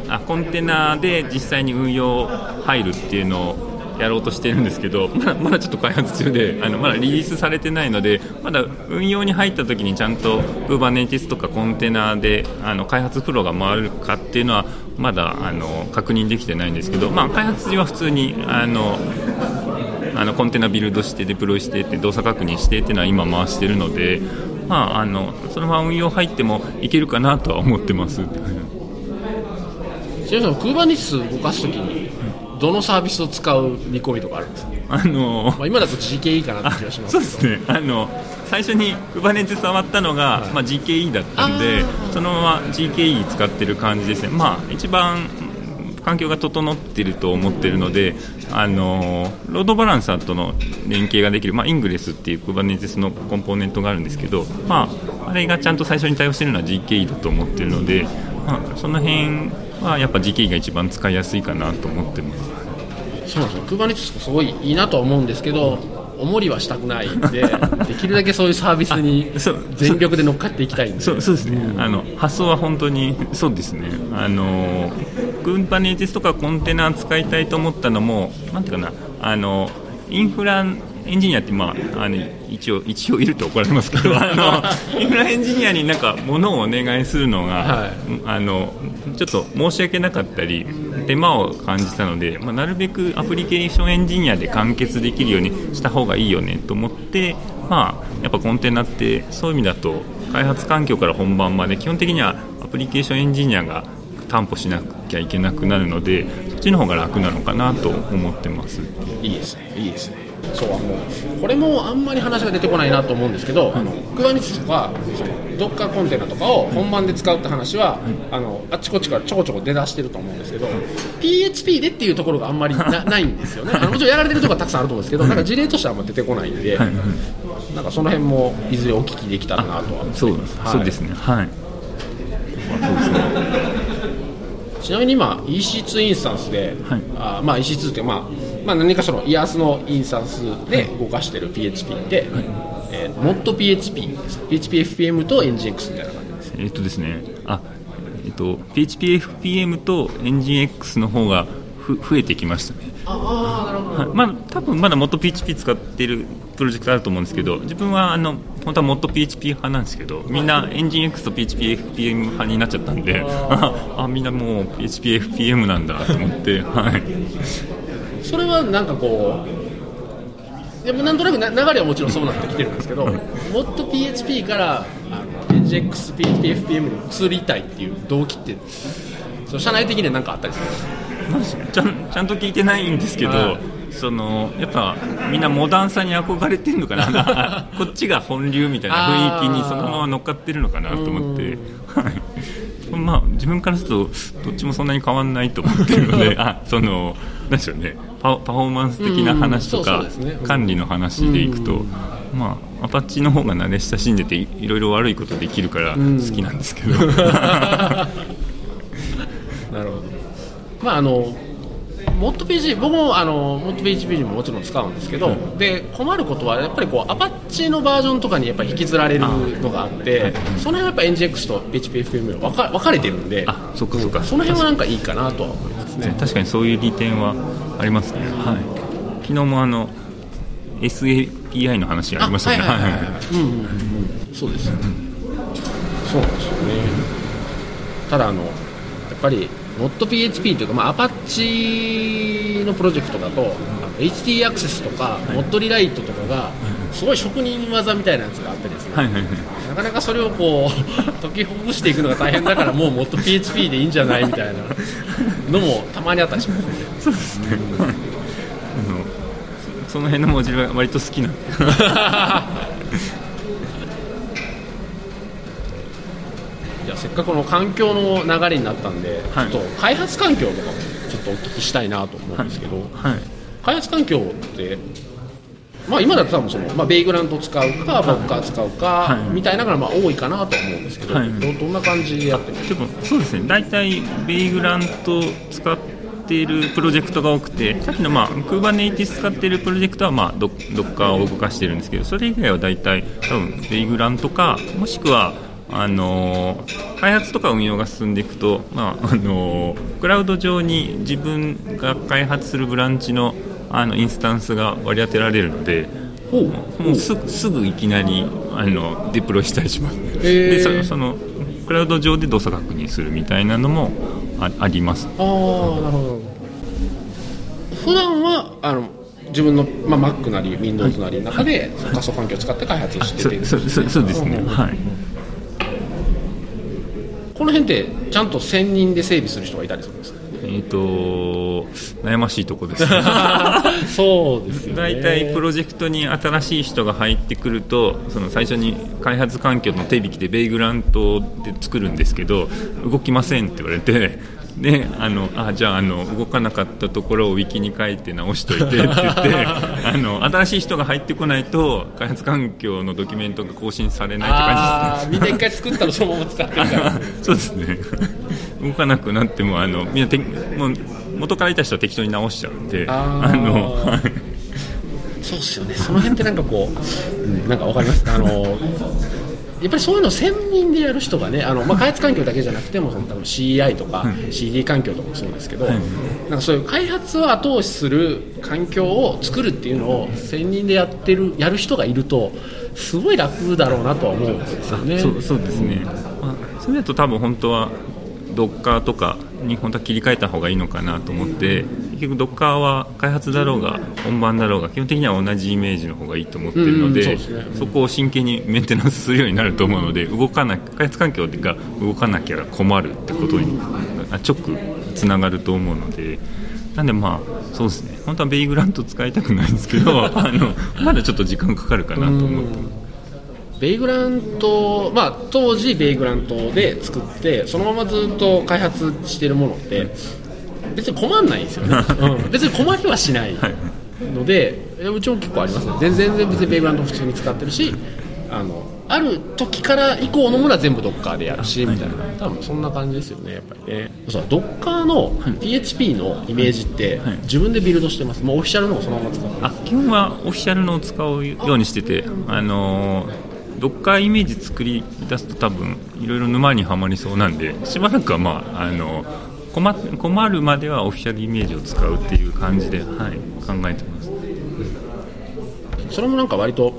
あコンテナで実際に運用入るっていうのをやろうとしてるんですけど、まだまだちょっと開発中であのまだリリースされてないのでまだ運用に入った時にちゃんと Kubernetes とかコンテナであの開発フローが回るかっていうのはまだあの確認できてないんですけど、まあ、開発時は普通にあのあのコンテナビルドしてデプロイしてって動作確認してっていうのは今回してるので、まあ、あのそのまま運用入ってもいけるかなとは思ってます。ちなみに Kubernetes 動かすときにどのサービスを使う見込みとかあるんですか、あのー、まあ、今だと GKE かなって気がしますそうですね。あの最初に Kubernetes 触ったのが、はい、まあ、GKE だったんでそのまま GKE 使ってる感じですね、まあ、一番環境が整っていると思っているので、あのロードバランサーとの連携ができる、まあ、イングレスっていう Kubernetes のコンポーネントがあるんですけど、まあ、あれがちゃんと最初に対応しているのは GKE だと思っているので、まあ、その辺はやっぱ GKE が一番使いやすいかなと思ってます。そうなんですよ Kubernetes すごいいいなとは思うんですけどおもりはしたくないんで できるだけそういうサービスに 全力で乗っかっていきたいんで。そうそうですね、うん、あの発想は本当にそうですね。あのクンパネーティスとかコンテナ使いたいと思ったのもなんていうかな。あのインフラエンジニアって、まあ、あの一応一応いると怒られますけど あのインフラエンジニアになんか物をお願いするのが、はい、あのちょっと申し訳なかったり手間を感じたので、まあ、なるべくアプリケーションエンジニアで完結できるようにした方がいいよねと思って、まあ、やっぱコンテナってそういう意味だと開発環境から本番まで基本的にはアプリケーションエンジニアが担保しなきゃいけなくなるのでそっちの方が楽なのかなと思ってます。いいですねいいですねそうあのこれもあんまり話が出てこないなと思うんですけど、あの Kubernetes とかドッカーコンテナとかを本番で使うって話は、あのあっちこっちからちょこちょこ出だしてると思うんですけど、PHP でっていうところがあんまりな ないんですよね。あのもちろんやられてるところはたくさんあると思うんですけどなんか事例としてはあんま出てこないんで、なんかその辺もいずれお聞きできたらなとはそう,、そうですね。はい。そうですね。ちなみに今 EC2 インスタンスで、はい、あまあ EC2 ってまあまあ、何かそのイヤースのインスタンスで動かしてる PHP って、はい。えー、ModPHP です PHPFPM と NGX みたいな感じです。えっとですね。あえっと PHPFPM と NGX の方がふ増えてきましたね。ああなるほど、はい、まあ多分まだもっと PHP 使ってるプロジェクトあると思うんですけど自分はあの本当はもっと PHP 派なんですけどみんなエンジン X と PHPFPM 派になっちゃったんであ みんなもう PHPFPM なんだと思ってはいそれはなんかこうでもなんとなく流れはもちろんそうなってきてるんですけどもっと PHP からあの NGXPHPFPM に移りたいっていう動機ってその社内的には何かあったりするちゃんちゃんと聞いてないんですけど、そのやっぱみんなモダンさに憧れてるのかな？こっちが本流みたいな雰囲気にそのまま乗っかってるのかなと思って、まあ、自分からするとどっちもそんなに変わらないと思ってるので あそのなんでしょうね。パフォーマンス的な話とか、管理の話でいくと、まあ、アパッチの方が慣れ親しんでていろいろ悪いことできるから好きなんですけど。なるほど。まああのモッド PHP 僕もあのモッド PHP にももちろん使うんですけど、で困ることはやっぱりこうアパッチのバージョンとかにやっぱり引きずられるのがあってその辺はやっぱ NGX と PHPFM 分か分かれてるんであそっかそっか。その辺はなんかいいかなとは思いますね。確かにそういう利点はありますね、はい、昨日もあの SAPI の話ありましたね。そうですね、そうなんですよね。ただあのやっぱり ModPHP というか、まあ、アパッチのプロジェクトだと HT アクセスとか、モッドリライトとかがすごい職人技みたいなやつがあったりですね、はいはいはい、なかなかそれをこう 解きほぐしていくのが大変だからもう ModPHP でいいんじゃないみたいなのもたまにあったりしますね。そうですね、うん、その辺の文字は割と好きな んでじゃあせっかくの環境の流れになったんで、はい、ちょっと開発環境とかもちょっとお聞きしたいなと思うんですけど、はい。はい、開発環境ってまあ、今だと多分その、まあ、ベイグラント使うかボッカー使うか、はい。みたいなのがまあ多いかなとは思うんですけど、はい。どどんな感じでやってる？でもそうですね。大体ベイグラント使っているプロジェクトが多くてさっきの、まあ、Kubernetes 使っているプロジェクトは、まあ、ドドッカーを動かしてるんですけどそれ以外は大体多分ベイグラントかもしくはあのー開発とか運用が進んでいくと、まああのークラウド上に自分が開発するブランチのあのインスタンスが割り当てられるのでもうすぐすぐいきなりあのデプロイしたりします、へー。でそそのクラウド上で動作確認するみたいなのもああります。ああなるほど。普段はあの自分の、まあ、Mac なり Windows なりの中で、仮想環境を使って開発しててそそそそうですね、はい、この辺ってちゃんと専任で整備する人がいたりするんですか？えっ、と悩ましいとこです そうですよね。大体プロジェクトに新しい人が入ってくるとその最初に開発環境の手引きでベイグラントで作るんですけど動きませんって言われてであのあじゃああの動かなかったところをウィキに書いて直しといてって言って あの新しい人が入ってこないと開発環境のドキュメントが更新されないって感じですね。あーみんな一回作ったらそのまま使ってるから。そうですね。動かなくなってもあのみんなてもう元からいた人は適当に直しちゃうんであー。のはい。そうっすよね。その辺ってなんかこう、うんなんかわかります？あのやっぱりそういうの専任でやる人がねあの、まあ、開発環境だけじゃなくてもその多分 CI とか CD 環境とかもそうですけど、なんかそういう開発を後押しする環境を作るっていうのを専任でやってるやる人がいるとすごい楽だろうなとは思うんですよね。そうそうですね、まあ、それだと多分本当はドッカーとかに本当は切り替えた方がいいのかなと思って結局ドッカーは開発だろうが本番だろうが基本的には同じイメージの方がいいと思ってるので,、うんそこを真剣にメンテナンスするようになると思うので動かな開発環境が動かなきゃ困るってことにあ直つながると思うので。なんでまあそうですね。本当はベイグラント使いたくないんですけど あのまだちょっと時間かかるかなと思って。ベイグラント、まあ、当時ベイグラントで作ってそのままずっと開発してるものって別に困らないんですよね、うん。別に困りはしないので、いやうちも結構ありますね。全然全然別にベイグラント普通に使ってるしあのある時から以降のものは全部ドッカーでやるしみたいな。多分そんな感じですよねやっぱりね。そうドッカーの PHP のイメージってはい。自分でビルドしてます。もうオフィシャルのをそのまま使ってます。あ基本はオフィシャルのを使うようにしてて、あのードッカーイメージ作り出すと多分いろいろ沼にはまりそうなんでしばらくは、まああの困困るまではオフィシャルイメージを使うっていう感じで、はい、考えてます。それもなんか割と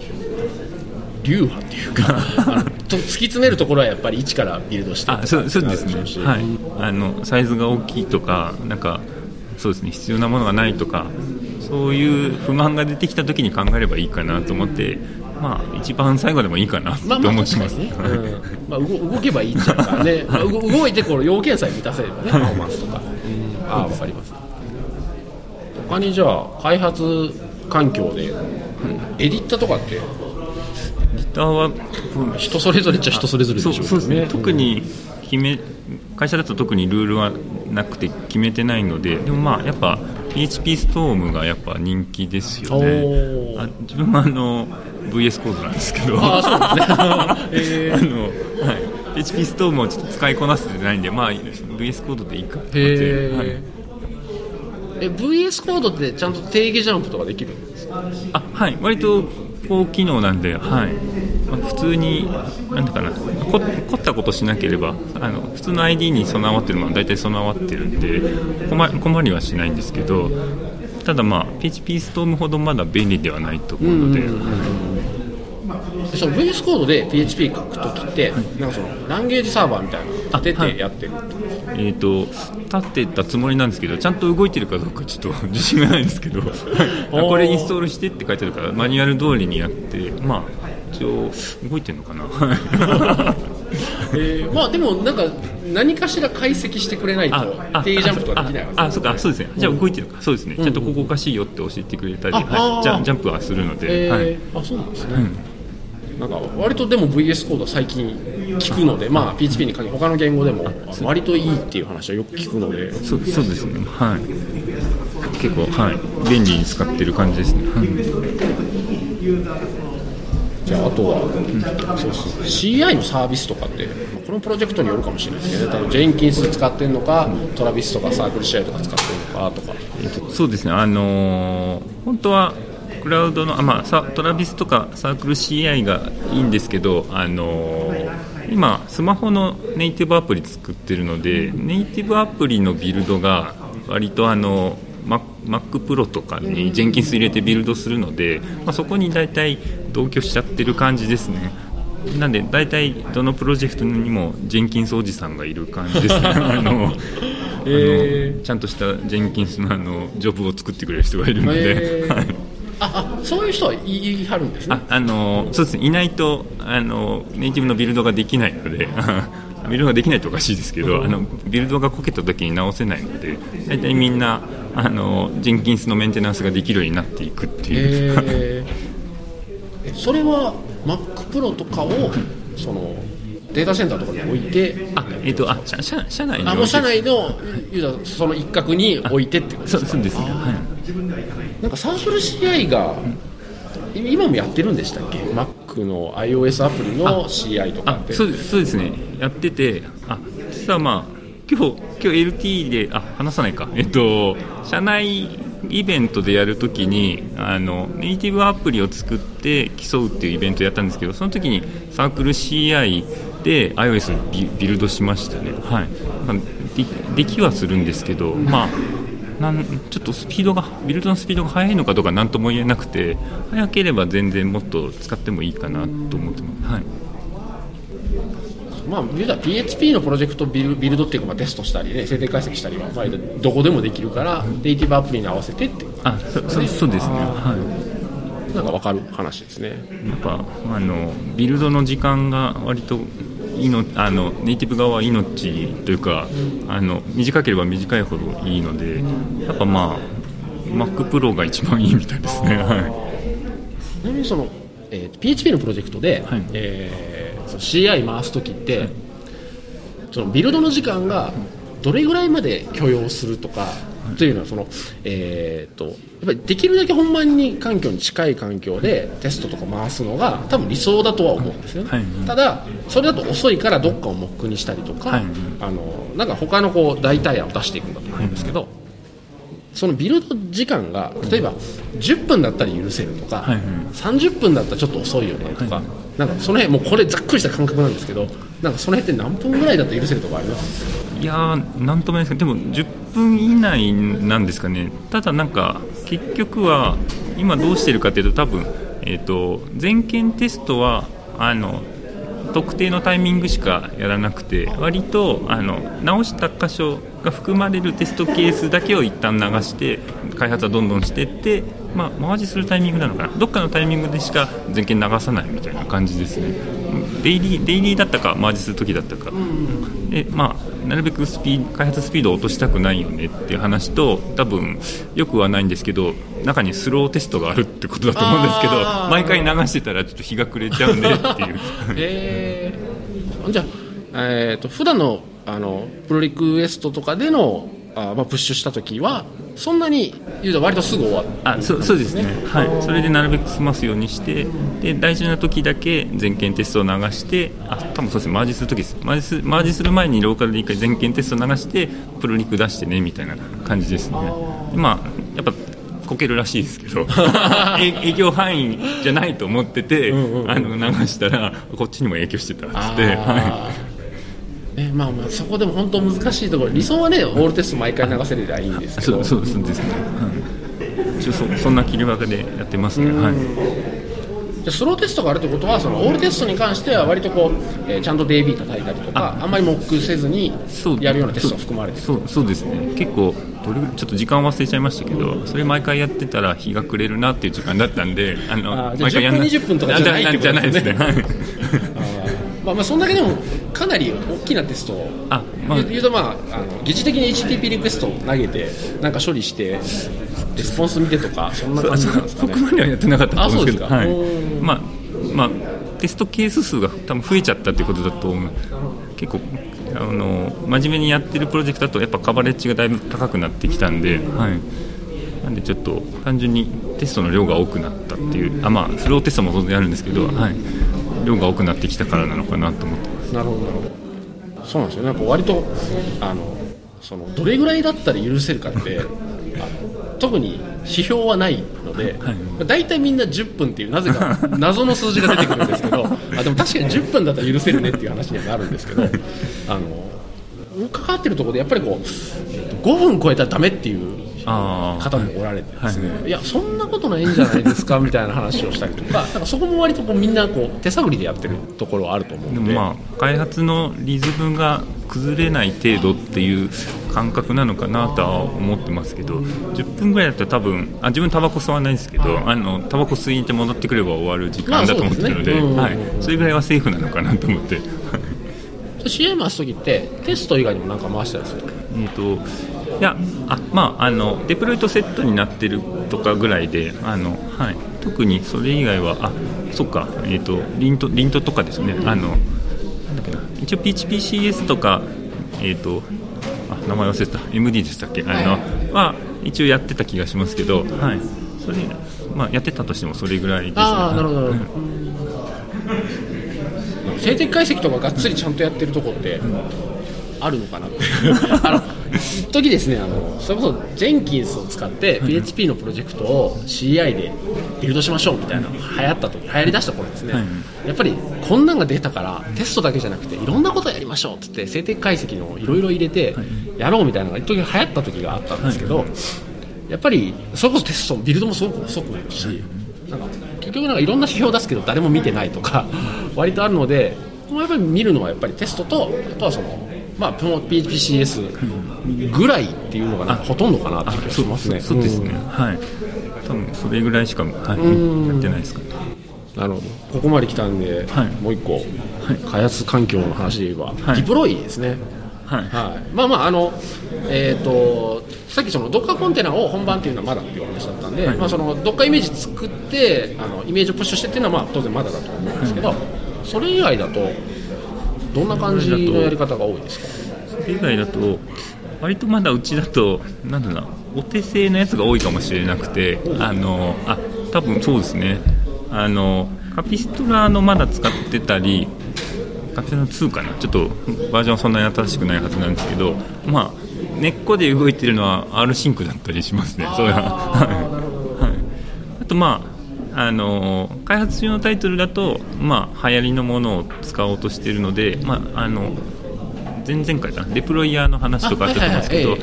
流派っていうか と突き詰めるところはやっぱり一からビルドしてあそうそうですね。はい、あのサイズが大きいとかなんかそうですね。必要なものがないとかそういう不満が出てきた時に考えればいいかなと思ってまあ一番最後でもいいかなとまあまあ思ってます、確かにね、うん。まあ、動動けばいいっちゃうからね、まあ、動動いてこの要件さえ満たせればねパフォーマンスとか、ああ分かります。他にじゃあ開発環境でエディッターとかってギターは人それぞれっちゃ人それぞれでしょそうそうですね、特にに決め会社だと特にルールはなくて決めてないので。でもまあやっぱ PHP ストームがやっぱ人気ですよね。あ自分はあの VS コードなんですけど。ああそうなんですね、えあの、はい、PHP ストームをちょっと使いこなせてないんで、まあ、VS コードでいいかって、へはい。え VS コードってちゃんと定義ジャンプとかできるんですか？あはい、割と高機能なんで、はい。まあ、普通に、なんていうかな。こ、凝ったことしなければ、あの普通の ID に備わってるのは大体備わってるんで困、困りはしないんですけど、ただ、まあ、PHP ストームほどまだ便利ではないと思うので、その VS コードで PHP 書くときって、なんかそのランゲージサーバーみたいなの立ててやってる、えー、と立ってたつもりなんですけどちゃんと動いてるかどうかちょっと 自信がないんですけど。あこれインストールしてって書いてあるからマニュアル通りにやってまあ一応動いてるのかな え ーまあでもなんか何かしら解析してくれないと定義ジャンプとかできないわけああそうかそうですね。じゃあ動いてるか。そうですね。ちゃんとここおかしいよって教えてくれたり、あはい。あー。ジャンジャンプはするので、えはい。ーあそうなんですね、なんか割とでも VS コードは最近聞くので、まあ、PHP に限り他の言語でも割といいっていう話はよく聞くので。そうそうですね。はい。結構はい。便利に使ってる感じですね、はいじゃああとは、うん、そうですね。CI のサービスとかってこのプロジェクトによるかもしれないですけど、ね、多分ジェンキンス使ってるのか、トラビスとかサークル CI とか使ってるのかとか、えっと、そうですね。あのー、本当はクラウドのあ、まあ、さトラビスとかサークル CI がいいんですけど、あのー、今、スマホのネイティブアプリ作ってるのでネイティブアプリのビルドが割とあの MacPro とかにジェンキンス入れてビルドするので、まあ、そこに大体同居しちゃってる感じですね。なんで大体どのプロジェクトにもジェンキンスおじさんがいる感じですね。あの、えちゃんとしたジェンキンスのあのジョブを作ってくれる人がいるので、えー、あそういう人はいはるんですね。あのそうですね。いないとあのネイティブのビルドができないのでビルドができないとおかしいですけど、あのビルドがこけた時に直せないので大体みんなあのジェンキンスのメンテナンスができるようになっていくっていう、えー、それは MacPro とかをそのデータセンターとかに置いてあ、えーと、あ社社社内あもう社内のその一角に置いてってことですか？そうですね、はい。なんかサークル CI が、今もやってるんでしたっけ？Mac の iOS アプリの CI とかって。そうそうですねやっててあ実はまあ今日今日 LT であ話さないか。えっと社内イベントでやるときにあのネイティブアプリを作って競うっていうイベントをやったんですけどその時にサークル CI で iOS ビビルドしましたね、はい。まあ、でできはするんですけど、まあ、なんちょっとスピードがビルドのスピードが速いのかどうか何とも言えなくて速ければ全然もっと使ってもいいかなと思ってます。はい。まあ、言うたら PHP のプロジェクトビルビルドっていうか、まあ、テストしたり、ね、静電解析したりは、まあ、どこでもできるから、ネイティブアプリに合わせてって。あそそそうですね、はい、なんか分かる話ですね。やっぱあのビルドの時間が割とのあのネイティブ側は命というかあの短ければ短いほどいいのでやっぱまあ MacPro が一番いいみたいですね。はい、ちなみにその、えー、PHP のプロジェクトで、はい、えー、CI 回す時って、はい、そのビルドの時間がどれぐらいまで許容するとか、というのはその、えーと、やっぱりできるだけ本番に環境に近い環境でテストとか回すのが多分理想だとは思うんですよね、はい、ただそれだと遅いからどっかをモックにしたりとか、はい、あのなんか他のこう代替案を出していくんだと思うんですけど、はい、そのビルド時間が例えば10分だったら許せるとか、はい、30分だったらちょっと遅いよねとか、なんかその辺もうこれざっくりした感覚なんですけどなんかその辺って何分ぐらいだと許せるとかあります？いやなんともないです。けどでも10分以内なんですかね。ただなんか結局は今どうしてるかというと多分、えーと、全件テストはあの特定のタイミングしかやらなくて割とあの直した箇所が含まれるテストケースだけを一旦流して開発はどんどんしていって、まあ、回しするタイミングなのかな。どっかのタイミングでしか全件流さないみたいな感じですね。デイリーデイリーだったかマージする時だったか、でまあ、なるべくスピ開発スピードを落としたくないよねっていう話と多分よくはないんですけど中にスローテストがあるってことだと思うんですけど毎回流してたらちょっと日が暮れちゃうんでっていう。えー、じゃあ、えーと、普段のあのプロリクエストとかでのあまあ、プッシュした時はそんなに言うと割とすぐ終わる、あそそうですね、はい、それでなるべく済ますようにしてで大事な時だけ全件テストを流してあ多分そうですね。マージする時です。マージすマージする前にローカルで1回全件テストを流してプロリク出してねみたいな感じですね。まあやっぱこけるらしいですけど 営業範囲じゃないと思ってて、うんうん、あの流したらこっちにも影響してたっつって。はいね。まあ、まあそこでも本当難しいところ。理想はねオールテスト毎回流せればいいんですけど。そうそうですね、うん、そそんな切り分けでやってますね、はい。じゃスローテストがあるということはそのオールテストに関しては割とこう、えー、ちゃんと DB 叩いたりとかあんまりモックせずにやるようなテストが含まれてる。そうそうですね。結構どれちょっと時間忘れちゃいましたけどそれ毎回やってたら日が暮れるなっていう時間だったんであのあ毎回やんな10分20分とかじゃないってことですねまあ、まあそんだけでもかなり大きなテストをあ、まあ、言うと、まあ、あの疑似的に HTTP リクエストを投げてなんか処理してレスポンス見てとかそんな感じなんですかね。そこまではやってなかったと思うんですけど。はい。まあまあ、テストケース数が多分増えちゃったということだと思う。結構あの真面目にやってるプロジェクトだとやっぱカバレッジがだいぶ高くなってきたんで、はい、なんでちょっと単純にテストの量が多くなったっていう。あまあフローテストも当然あるんですけど、はい、量が多くなってきたからなのかなと思ってます。なるほどなるほど。そうなんですよ。ねやっぱ割とあのそのどれぐらいだったら許せるかって特に指標はないので、はい、大体みんな10分っていうなぜか 謎の数字が出てくるんですけどあでも確かに10分だったら許せるねっていう話にはなるんですけどあの関わってるところでやっぱりこう5分超えたらダメっていう方もおられてですね、はい。はい、いやそんなことないんじゃないですか みたいな話をしたりとかなんかそこも割とこうみんなこう手探りでやってるところはあると思うので。まあ、開発のリズムが崩れない程度っていう感覚なのかなとは思ってますけど10分ぐらいだったら多分あ自分タバコ吸わないんですけどあのタバコ吸いに行って戻ってくれば終わる時間だと思ってるので,、はい、それぐらいはセーフなのかなと思って。CM 回す時ってテスト以外にも何か回したりするえっ、といやあまああのデプロイトセットになってるとかぐらいであの、はい、特にそれ以外はあそっかえっ、ー、とリントリントとかですね。あのなんだっけな。一応 PHPCS とかえっ、ー、とあ名前忘れてた。MD でしたっけ？あの、は一応やってた気がしますけど、はい、それまあやってたとしてもそれぐらいですね。あなるほど、静的解析とかがっつりちゃんとやってるとこって、あるのかなって。あの一時ですねあのそれこそジェンキンスを使って PHP のプロジェクトを CI でビルドしましょうみたいなのが流行った時流行りだした頃ですね、はい、やっぱりこんなんが出たからテストだけじゃなくていろんなことやりましょうってって静的解析のいろいろ入れてやろうみたいなのが一時流行った時があったんですけど、やっぱりそれこそテストビルドもすごく遅くなるし、なんか結局なんかいろんな指標を出すけど誰も見てないとか割とあるのでやっぱり見るのはやっぱりテストとあとはそのまあ、PHPCS ぐらいっていうのがほとんどかなって気がしますね。そうですね、はい。多分それぐらいしか、はい、やってないですか。ね。なるほどここまで来たんで、はい、もう一個、はい、開発環境の話で言えば、はい、ディプロイですね。はい。はい、まあまああの、えーと、さっきそのドッカーコンテナを本番っていうのはまだっていう話だったんで、はい、まあ、そのドッカーイメージ作ってあのイメージをプッシュしてっていうのはまあ当然まだだと思うんですけど、それ以外だとどんな感じのやり方が多いですか？それ以外だと割とまだうちだとなんだろうなお手製のやつが多いかもしれなくてあのあ多分そうですね。あのカピストラのまだ使ってたりカピストラ2かな。ちょっとバージョンそんなに新しくないはずなんですけどまあ根っこで動いてるのは R シンクだったりしますね。それは、はい、あとまああの開発中のタイトルだと、まあ、流行りのものを使おうとしているので、まあ、あの前々回かなデプロイヤーの話とかあったと思うんですけど、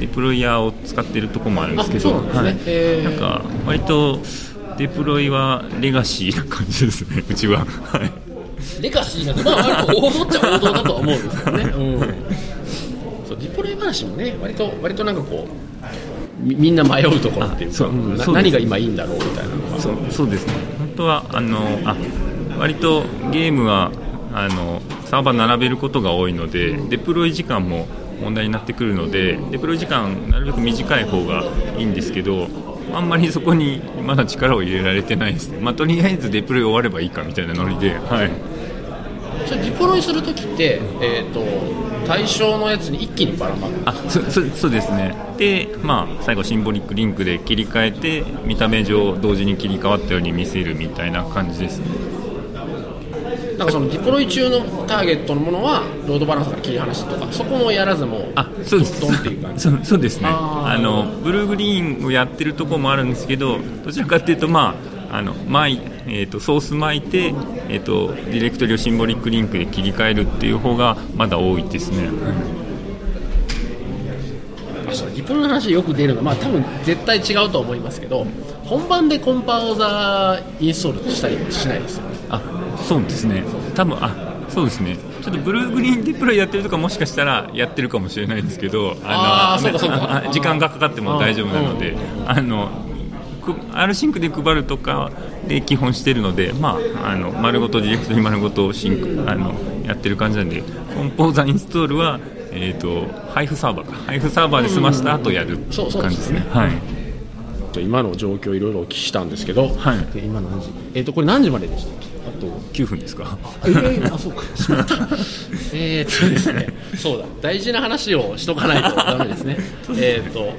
デプロイヤーを使っているところもあるんですけどなん、なんか割とデプロイはレガシーな感じですね うちは、はい、レガシーなまあ割と王道っちゃ王道だとは思うんですよね、うん、そうデプロイ話もね割と割となんかこうみんな迷うところっていうか、うん何が今いいんだろうみたいなのがそうそうですね。本当はあのあ割とゲームはあのサーバー並べることが多いのでデプロイ時間も問題になってくるのでデプロイ時間なるべく短い方がいいんですけどあんまりそこにまだ力を入れられてないです。ね、まあ、とりあえずデプロイ終わればいいかみたいなノリで、はい、それデプロイするときって、えーと対象のやつに一気にばらまくあそそそうですね。で、まあ、最後シンボリックリンクで切り替えて見た目上同時に切り替わったように見せるみたいな感じですね。なんかそのディプロイ中のターゲットのものはロードバランスから切り離しとかそこもやらずもあそうです。ドンっていう感じ？そうそうですね。あのブルーグリーンをやってるところもあるんですけどどちらかというとまああの巻いえーと、ソース巻いて、えーと、ディレクトリをシンボリックリンクで切り替えるっていう方がまだ多いですね。うん、そうリプの話よく出るの。は、まあ、多分絶対違うと思いますけど本番で composer install したりしないですよね。あそうですね。多分あそうですね。ちょっと blue green deploy やってるとかもしかしたらやってるかもしれないですけどあの時間がかかっても大丈夫なのであの R シンクで配るとかで基本してるので、まあ、あの丸ごとディレクトに丸ごと sync あのやってる感じなんでコンポーザーインストールは、えーと、配布サーバーか。配布サーバーで済ました後やる感じですね。はい。今の状況いろいろお聞きしたんですけど、はい、今何時？えっ、ー、とこれ何時まででしたあと9分ですか。えー、あそうか。えっとですね。そうだ。大事な話をしとかないとダメですね。えっと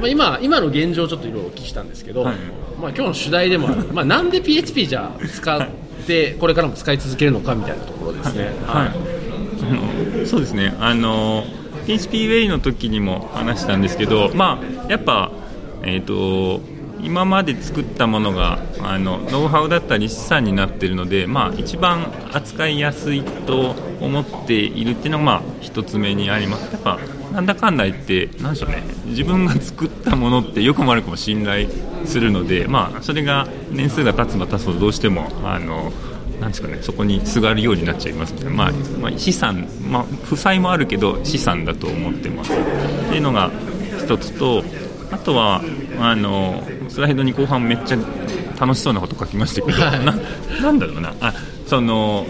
まあ、今今の現状をちょっといろいろお聞きしたんですけど、はい。まあ、今日の主題でもある、まあ、なんで PHP じゃ使ってこれからも使い続けるのかみたいなところですね。はい、あのそうですね。あの PHP ウェイの時にも話したんですけど、まあ、やっぱ、えーと、今まで作ったものがあのノウハウだったり資産になっているので、まあ、一番扱いやすいと思っているっていうのが、まあ、一つ目にあります。やっぱなんだかんだ言ってなんでしょうね。自分が作ったものってよくも悪くも信頼するので、まあ、それが年数が経つば経つほどどうしてもあのなんですかね、そこにすがるようになっちゃいますね、まあ、まあ、資産、まあ、負債もあるけど資産だと思ってます。っていうのが一つとあとはあのスライドに後半めっちゃ楽しそうなこと書きましたけど、ななんだろうな。あその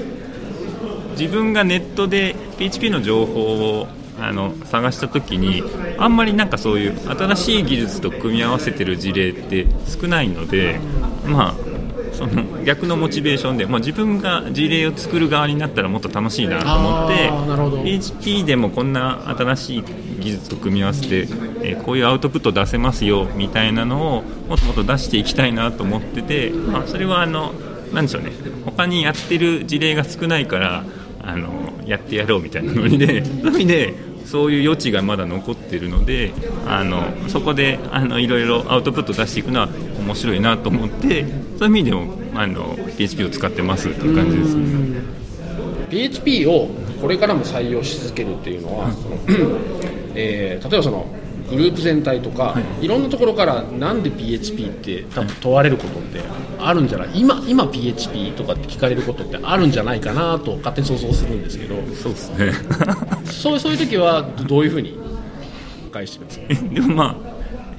自分がネットで PHP の情報をあの探した時にあんまりなんかそういう新しい技術と組み合わせてる事例って少ないのでまあその逆のモチベーションで、まあ、自分が事例を作る側になったらもっと楽しいなと思って PHP でもこんな新しい技術と組み合わせて、えー、こういうアウトプット出せますよみたいなのをもっともっと出していきたいなと思ってて、まあ、それはあのなんでしょうね。他にやってる事例が少ないからあのやってやろうみたいなノリでそういう意味でそういう余地がまだ残っているのであのそこであのいろいろアウトプット出していくのは面白いなと思ってそういう意味でもあの PHP を使ってますっていう感じです、ね、PHP をこれからも採用し続けるっていうのは、えー、例えばそのグループ全体とか、はい、いろんなところからなんで PHP って多分問われることってあるんじゃない？今今 PHP とかって聞かれることってあるんじゃないかなと勝手に想像するんですけど。そうですね そうそういう時はどういうふうに返してるんです？か でもまあ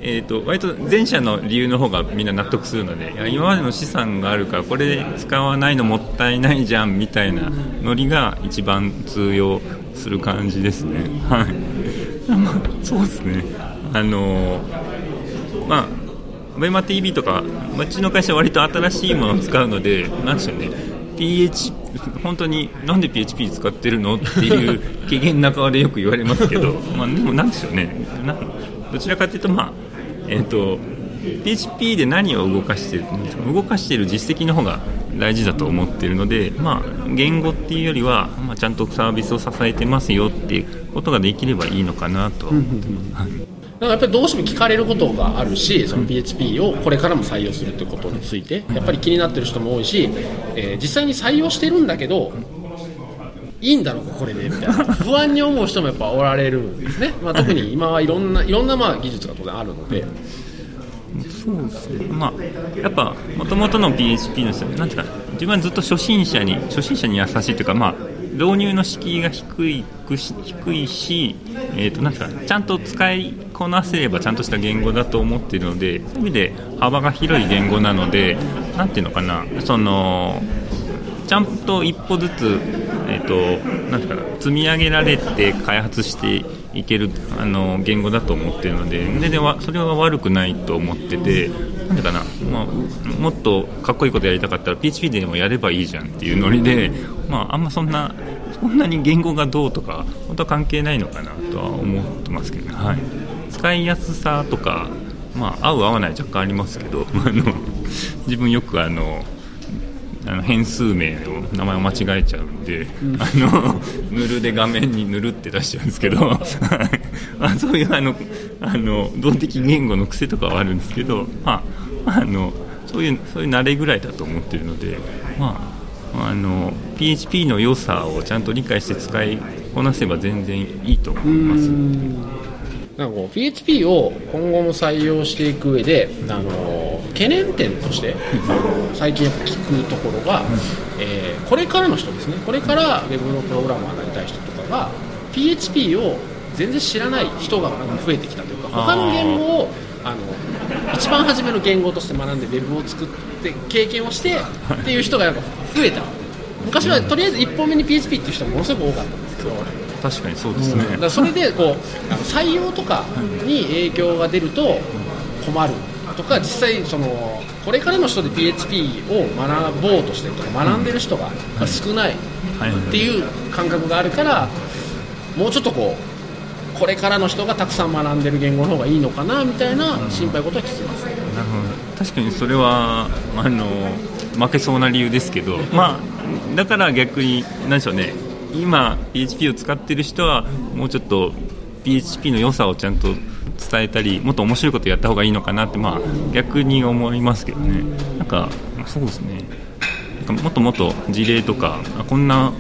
えーと、割と前者の理由の方がみんな納得するので今までの資産があるからこれ使わないのもったいないじゃんみたいなノリが一番通用する感じですね。はい。まあ、そうですね。あのまあベマ TV とかうちの会社は割と新しいものを使うのでなんでしょうね。PH 本当になんで PHP 使ってるのっていう機嫌な顔でよく言われますけど、まあ、でもなんでしょうね。などちらかというと、まあえーと、PHP で何を動かしてる動かしている実績の方が大事だと思っているので、まあ、言語っていうよりは、まあ、ちゃんとサービスを支えてますよっていうことができればいいのかなと。思ってます。かやっぱりどうしても聞かれることがあるしその PHP をこれからも採用するということについてやっぱり気になってる人も多いし、えー、実際に採用してるんだけどいいんだろうかこれでみたいな。不安に思う人もやっぱおられるんですね、まあ、特に今はいろんないろんなまあ技術が当然あるので。そうですね、まあ、やっぱもともとの PHP の人なんていうか自分はずっと初心者に初心者に優しいというか、まあ、導入の敷居が低い低いし、えーと、なんかちゃんと使いこなせればちゃんとした言語だと思っているのでそういう意味で幅が広い言語なのでなんていうのかなそのちゃんと一歩ずつ、えーと、なんていうかな積み上げられて開発していけるあの言語だと思っているので全然それは悪くないと思っててなんでかな、まあ、もっとかっこいいことやりたかったら PHP でもやればいいじゃんっていうノリで、まあ、あんまそんなそんなに言語がどうとか本当は関係ないのかなとは思ってますけどね、はい、使いやすさとか、まあ、合う合わない若干ありますけど あの自分よくあのあの変数名の名前を間違えちゃうんで、うん、あの塗るで画面に塗るって出しちゃうんですけど あそういうあのあの動的言語の癖とかはあるんですけど、まあ、あのそういうそういう慣れぐらいだと思ってるので、まあ、あの PHP の良さをちゃんと理解して使いこなせば全然いいと思います。なんかこう PHP を今後も採用していく上で、あの懸念点として最近聞くところが、えー、これからの人ですね。これから Web のプログラマーになりたい人とかが PHP を全然知らない人が増えてきたというか他の言語をあの一番初めの言語として学んで Web を作って経験をしてっていう人がなんか増えた。昔はとりあえず1本目に PHP っていう人がものすごく多かった。んですけど確かにそうですね、うん、だそれでこう採用とかに影響が出ると困る。とか実際そのこれからの人で PHP を学ぼうとしてるとか学んでる人が少ないっていう感覚があるからもうちょっとこうこれからの人がたくさん学んでる言語の方がいいのかなみたいな心配事は聞きます、ね、なるほど。確かにそれはあの負けそうな理由ですけど、まあ、だから逆に何でしょうね。今 PHP を使ってる人はもうちょっと PHP の良さをちゃんと伝えたりもっと面白いことやった方がいいのかなって、まあ、逆に思いますけどね。なんかそうですね。なんかもっともっと事例とかこんな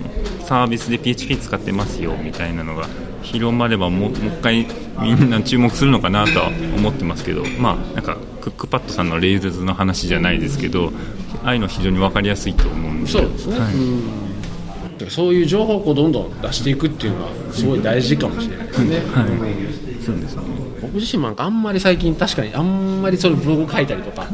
サービスで PHP 使ってますよみたいなのが広まればもう一回みんな注目するのかなとは思ってますけど、まあ、なんかクックパッドさんのレイズズの話じゃないですけどああいうの非常に分かりやすいと思うんで。そうですね、はい。そういう情報をこうどんどん出していくっていうのはすごい大事かもしれないですね。はい、そうですね。僕自身もなんかあんまり最近確かにあんまりそういうブログ書いたりとか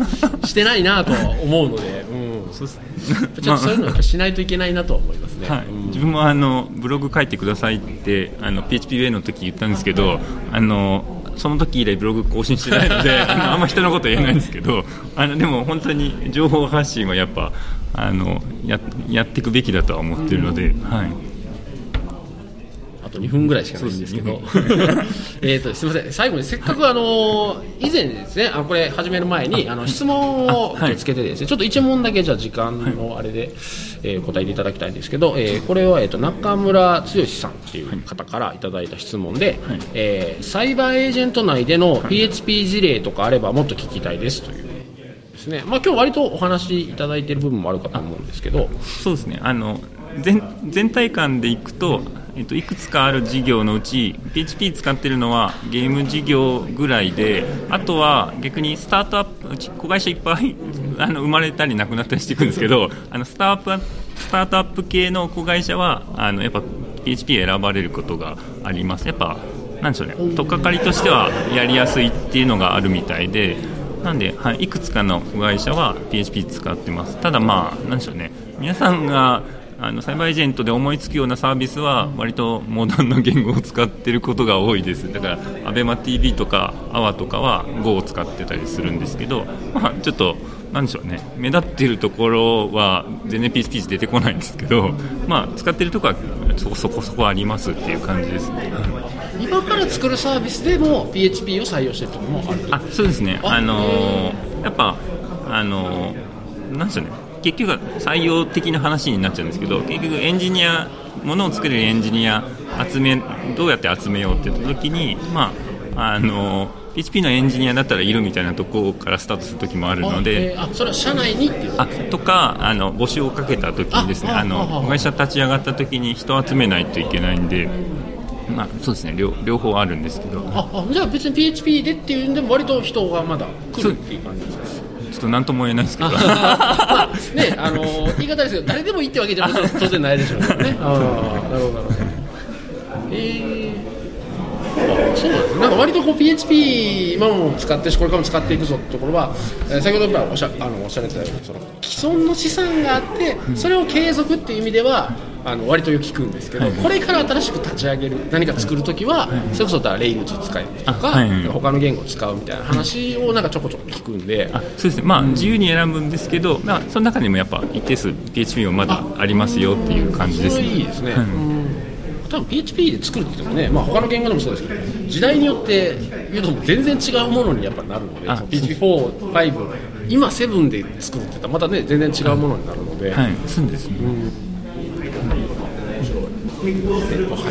してないなと思うので、うん、そうですね。ちょっとそういうのはしないといけないなと思いますね。はい、自分もあのブログ書いてくださいってあの PHPWay の時言ったんですけど、あのその時以来ブログ更新してないのであの あんま人のこと言えないんですけどあのでも本当に情報発信はやっぱあのややっていくべきだとは思っているので、はい、あと2分ぐらいしかないんですけど、えっとすみません、最後にせっかくあの以前ですね、あこれ始める前にあの質問を受け付けてですね、ちょっと1問だけじゃ時間のあれで、えー、答えていただきたいんですけど、えー、これはえっと中村剛さんっていう方からいただいた質問で、はい、えー、サイバーエージェント内での PHP 事例とかあればもっと聞きたいですという。ですね、まあ、今日割とお話しいただいている部分もあるかと思うんですけど。そうですね。あの全全体感でいくとえっと、いくつかある事業のうち PHP 使ってるのはゲーム事業ぐらいであとは逆にスタートアップうち子会社いっぱい あの生まれたりなくなったりしていくんですけどあのスタートアップスタートアップ系の子会社はあのやっぱ PHP 選ばれることがあります。やっぱなんでしょうね。取っかかりとしてはやりやすいっていうのがあるみたいでなんで、はい、いくつかの子会社は PHP 使ってます。ただまあなんでしょうね。皆さんがあのサイバーエージェントで思いつくようなサービスは割とモダンな言語を使っていることが多いです。だから ABEMATV とか AWA とかは Go を使ってたりするんですけど、まあ、ちょっとなんでしょうね。目立っているところは全然 PHP 出てこないんですけど、まあ、使っているところはそこそこそこありますっていう感じですね。今から作るサービスでも PHP を採用しているところもあるあそうですね。あのー、やっぱあのー、なんでしょうね結局は採用的な話になっちゃうんですけど結局エンジニアものを作れるエンジニア集めどうやって集めようって言った時に、まあ、あの PHP のエンジニアだったらいるみたいなところからスタートする時もあるのであ,、それは社内にっていう。あとかあの募集をかけた時にですねあの会社立ち上がった時に人を集めないといけないんで。まあ、そうですね両両方あるんですけど。ああじゃあ別に PHP でっていうんでも割と人がまだ来るっていう感じですか？ちょっと何とも言えないですけど。ねあの言い方ですけど誰でもいいってわけじゃ当然ないでしょうからね。あなるほどなるほど。えー、そうなんですなんか割とこう PHP 今も使ってしこれからも使っていくぞってところは、えー、先ほどおっしゃあのおっしゃられたようにその既存の資産があってそれを継続っていう意味ではあの割とよく聞くんですけど、はい、これから新しく立ち上げる何か作るときは、はい、それこそだレイルジ使えとか、はい、他の言語を使うみたいな話をなんかちょこちょこ聞くんで、あそうですね、まあ、自由に選ぶんですけど、まあ、その中にもやっぱ一定数 PHP もまだありますよっていう感じですね。いいですね、多分 PHP で作るって言ってもね、まあ、他の言語でもそうですけど時代によって言うと全然違うものにやっぱなるので PHP4、5今7で作るって言ったらまたね全然違うものになるので、はい、そうですね、うん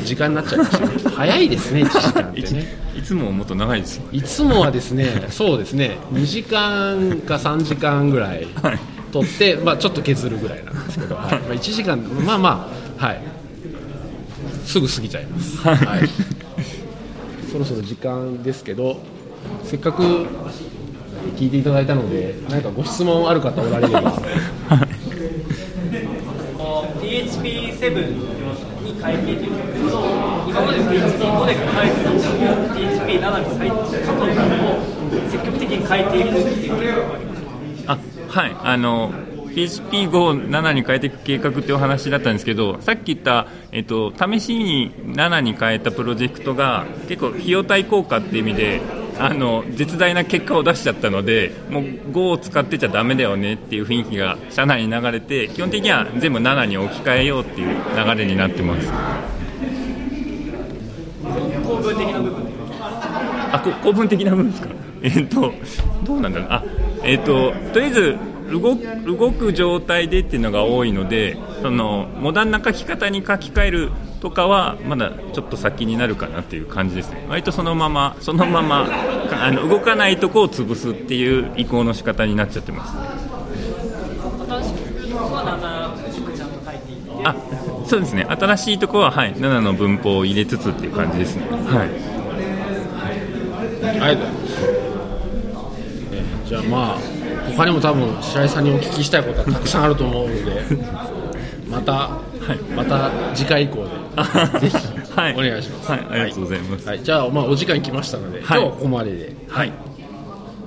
時間になっちゃいました早いですね1時間ってね。いつももっと長いですいつもはですね そうですね。2時間か3時間ぐらい取って、まあ、ちょっと削るぐらいなんですけど、はい。まあ、1時間まあまあはい。すぐ過ぎちゃいます、はい、そろそろ時間ですけどせっかく聞いていただいたので何かご質問ある方おられれば、はい。PHP7 変えてい。けるけど今まで PHP5 で書いてたのを PHP7 に変え過去のもの積極的に変えていくっていう計画がありますあはいあの PHP57 に変えていく計画というお話だったんですけどさっき言った、えっと、試しに7に変えたプロジェクトが結構費用対効果っていう意味であの絶大な結果を出しちゃったのでもう5を使ってちゃだめだよねっていう雰囲気が社内に流れて基本的には全部7に置き換えようっていう流れになってます。構文的な部分あこ構文的な部分ですか？えっ、とどうなんだろう？あえっ、ととりあえず動動く状態でっていうのが多いのでそのモダンな書き方に書き換えるとかはまだちょっと先になるかなっていう感じですね。割とそのままそのままあの動かないとこを潰すっていう移行の仕方になっちゃってます。あそうですね。新しいところは、はい、7の文法を入れつつっていう感じですね。はい。ありがとうございじゃあまあ他にも多分白井さんにお聞きしたいことはたくさんあると思うので また、はい、また次回以降で。ぜひ。はい、お願いします、はい、ありがとうございます、はい、じゃあ、まあ、お時間来ましたので、今日はここまでで、はい、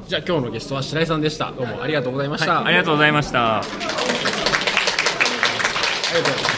じゃあ今日のゲストは白井さんでした。どうもありがとうございました、ありがとうございました。ありがとうございます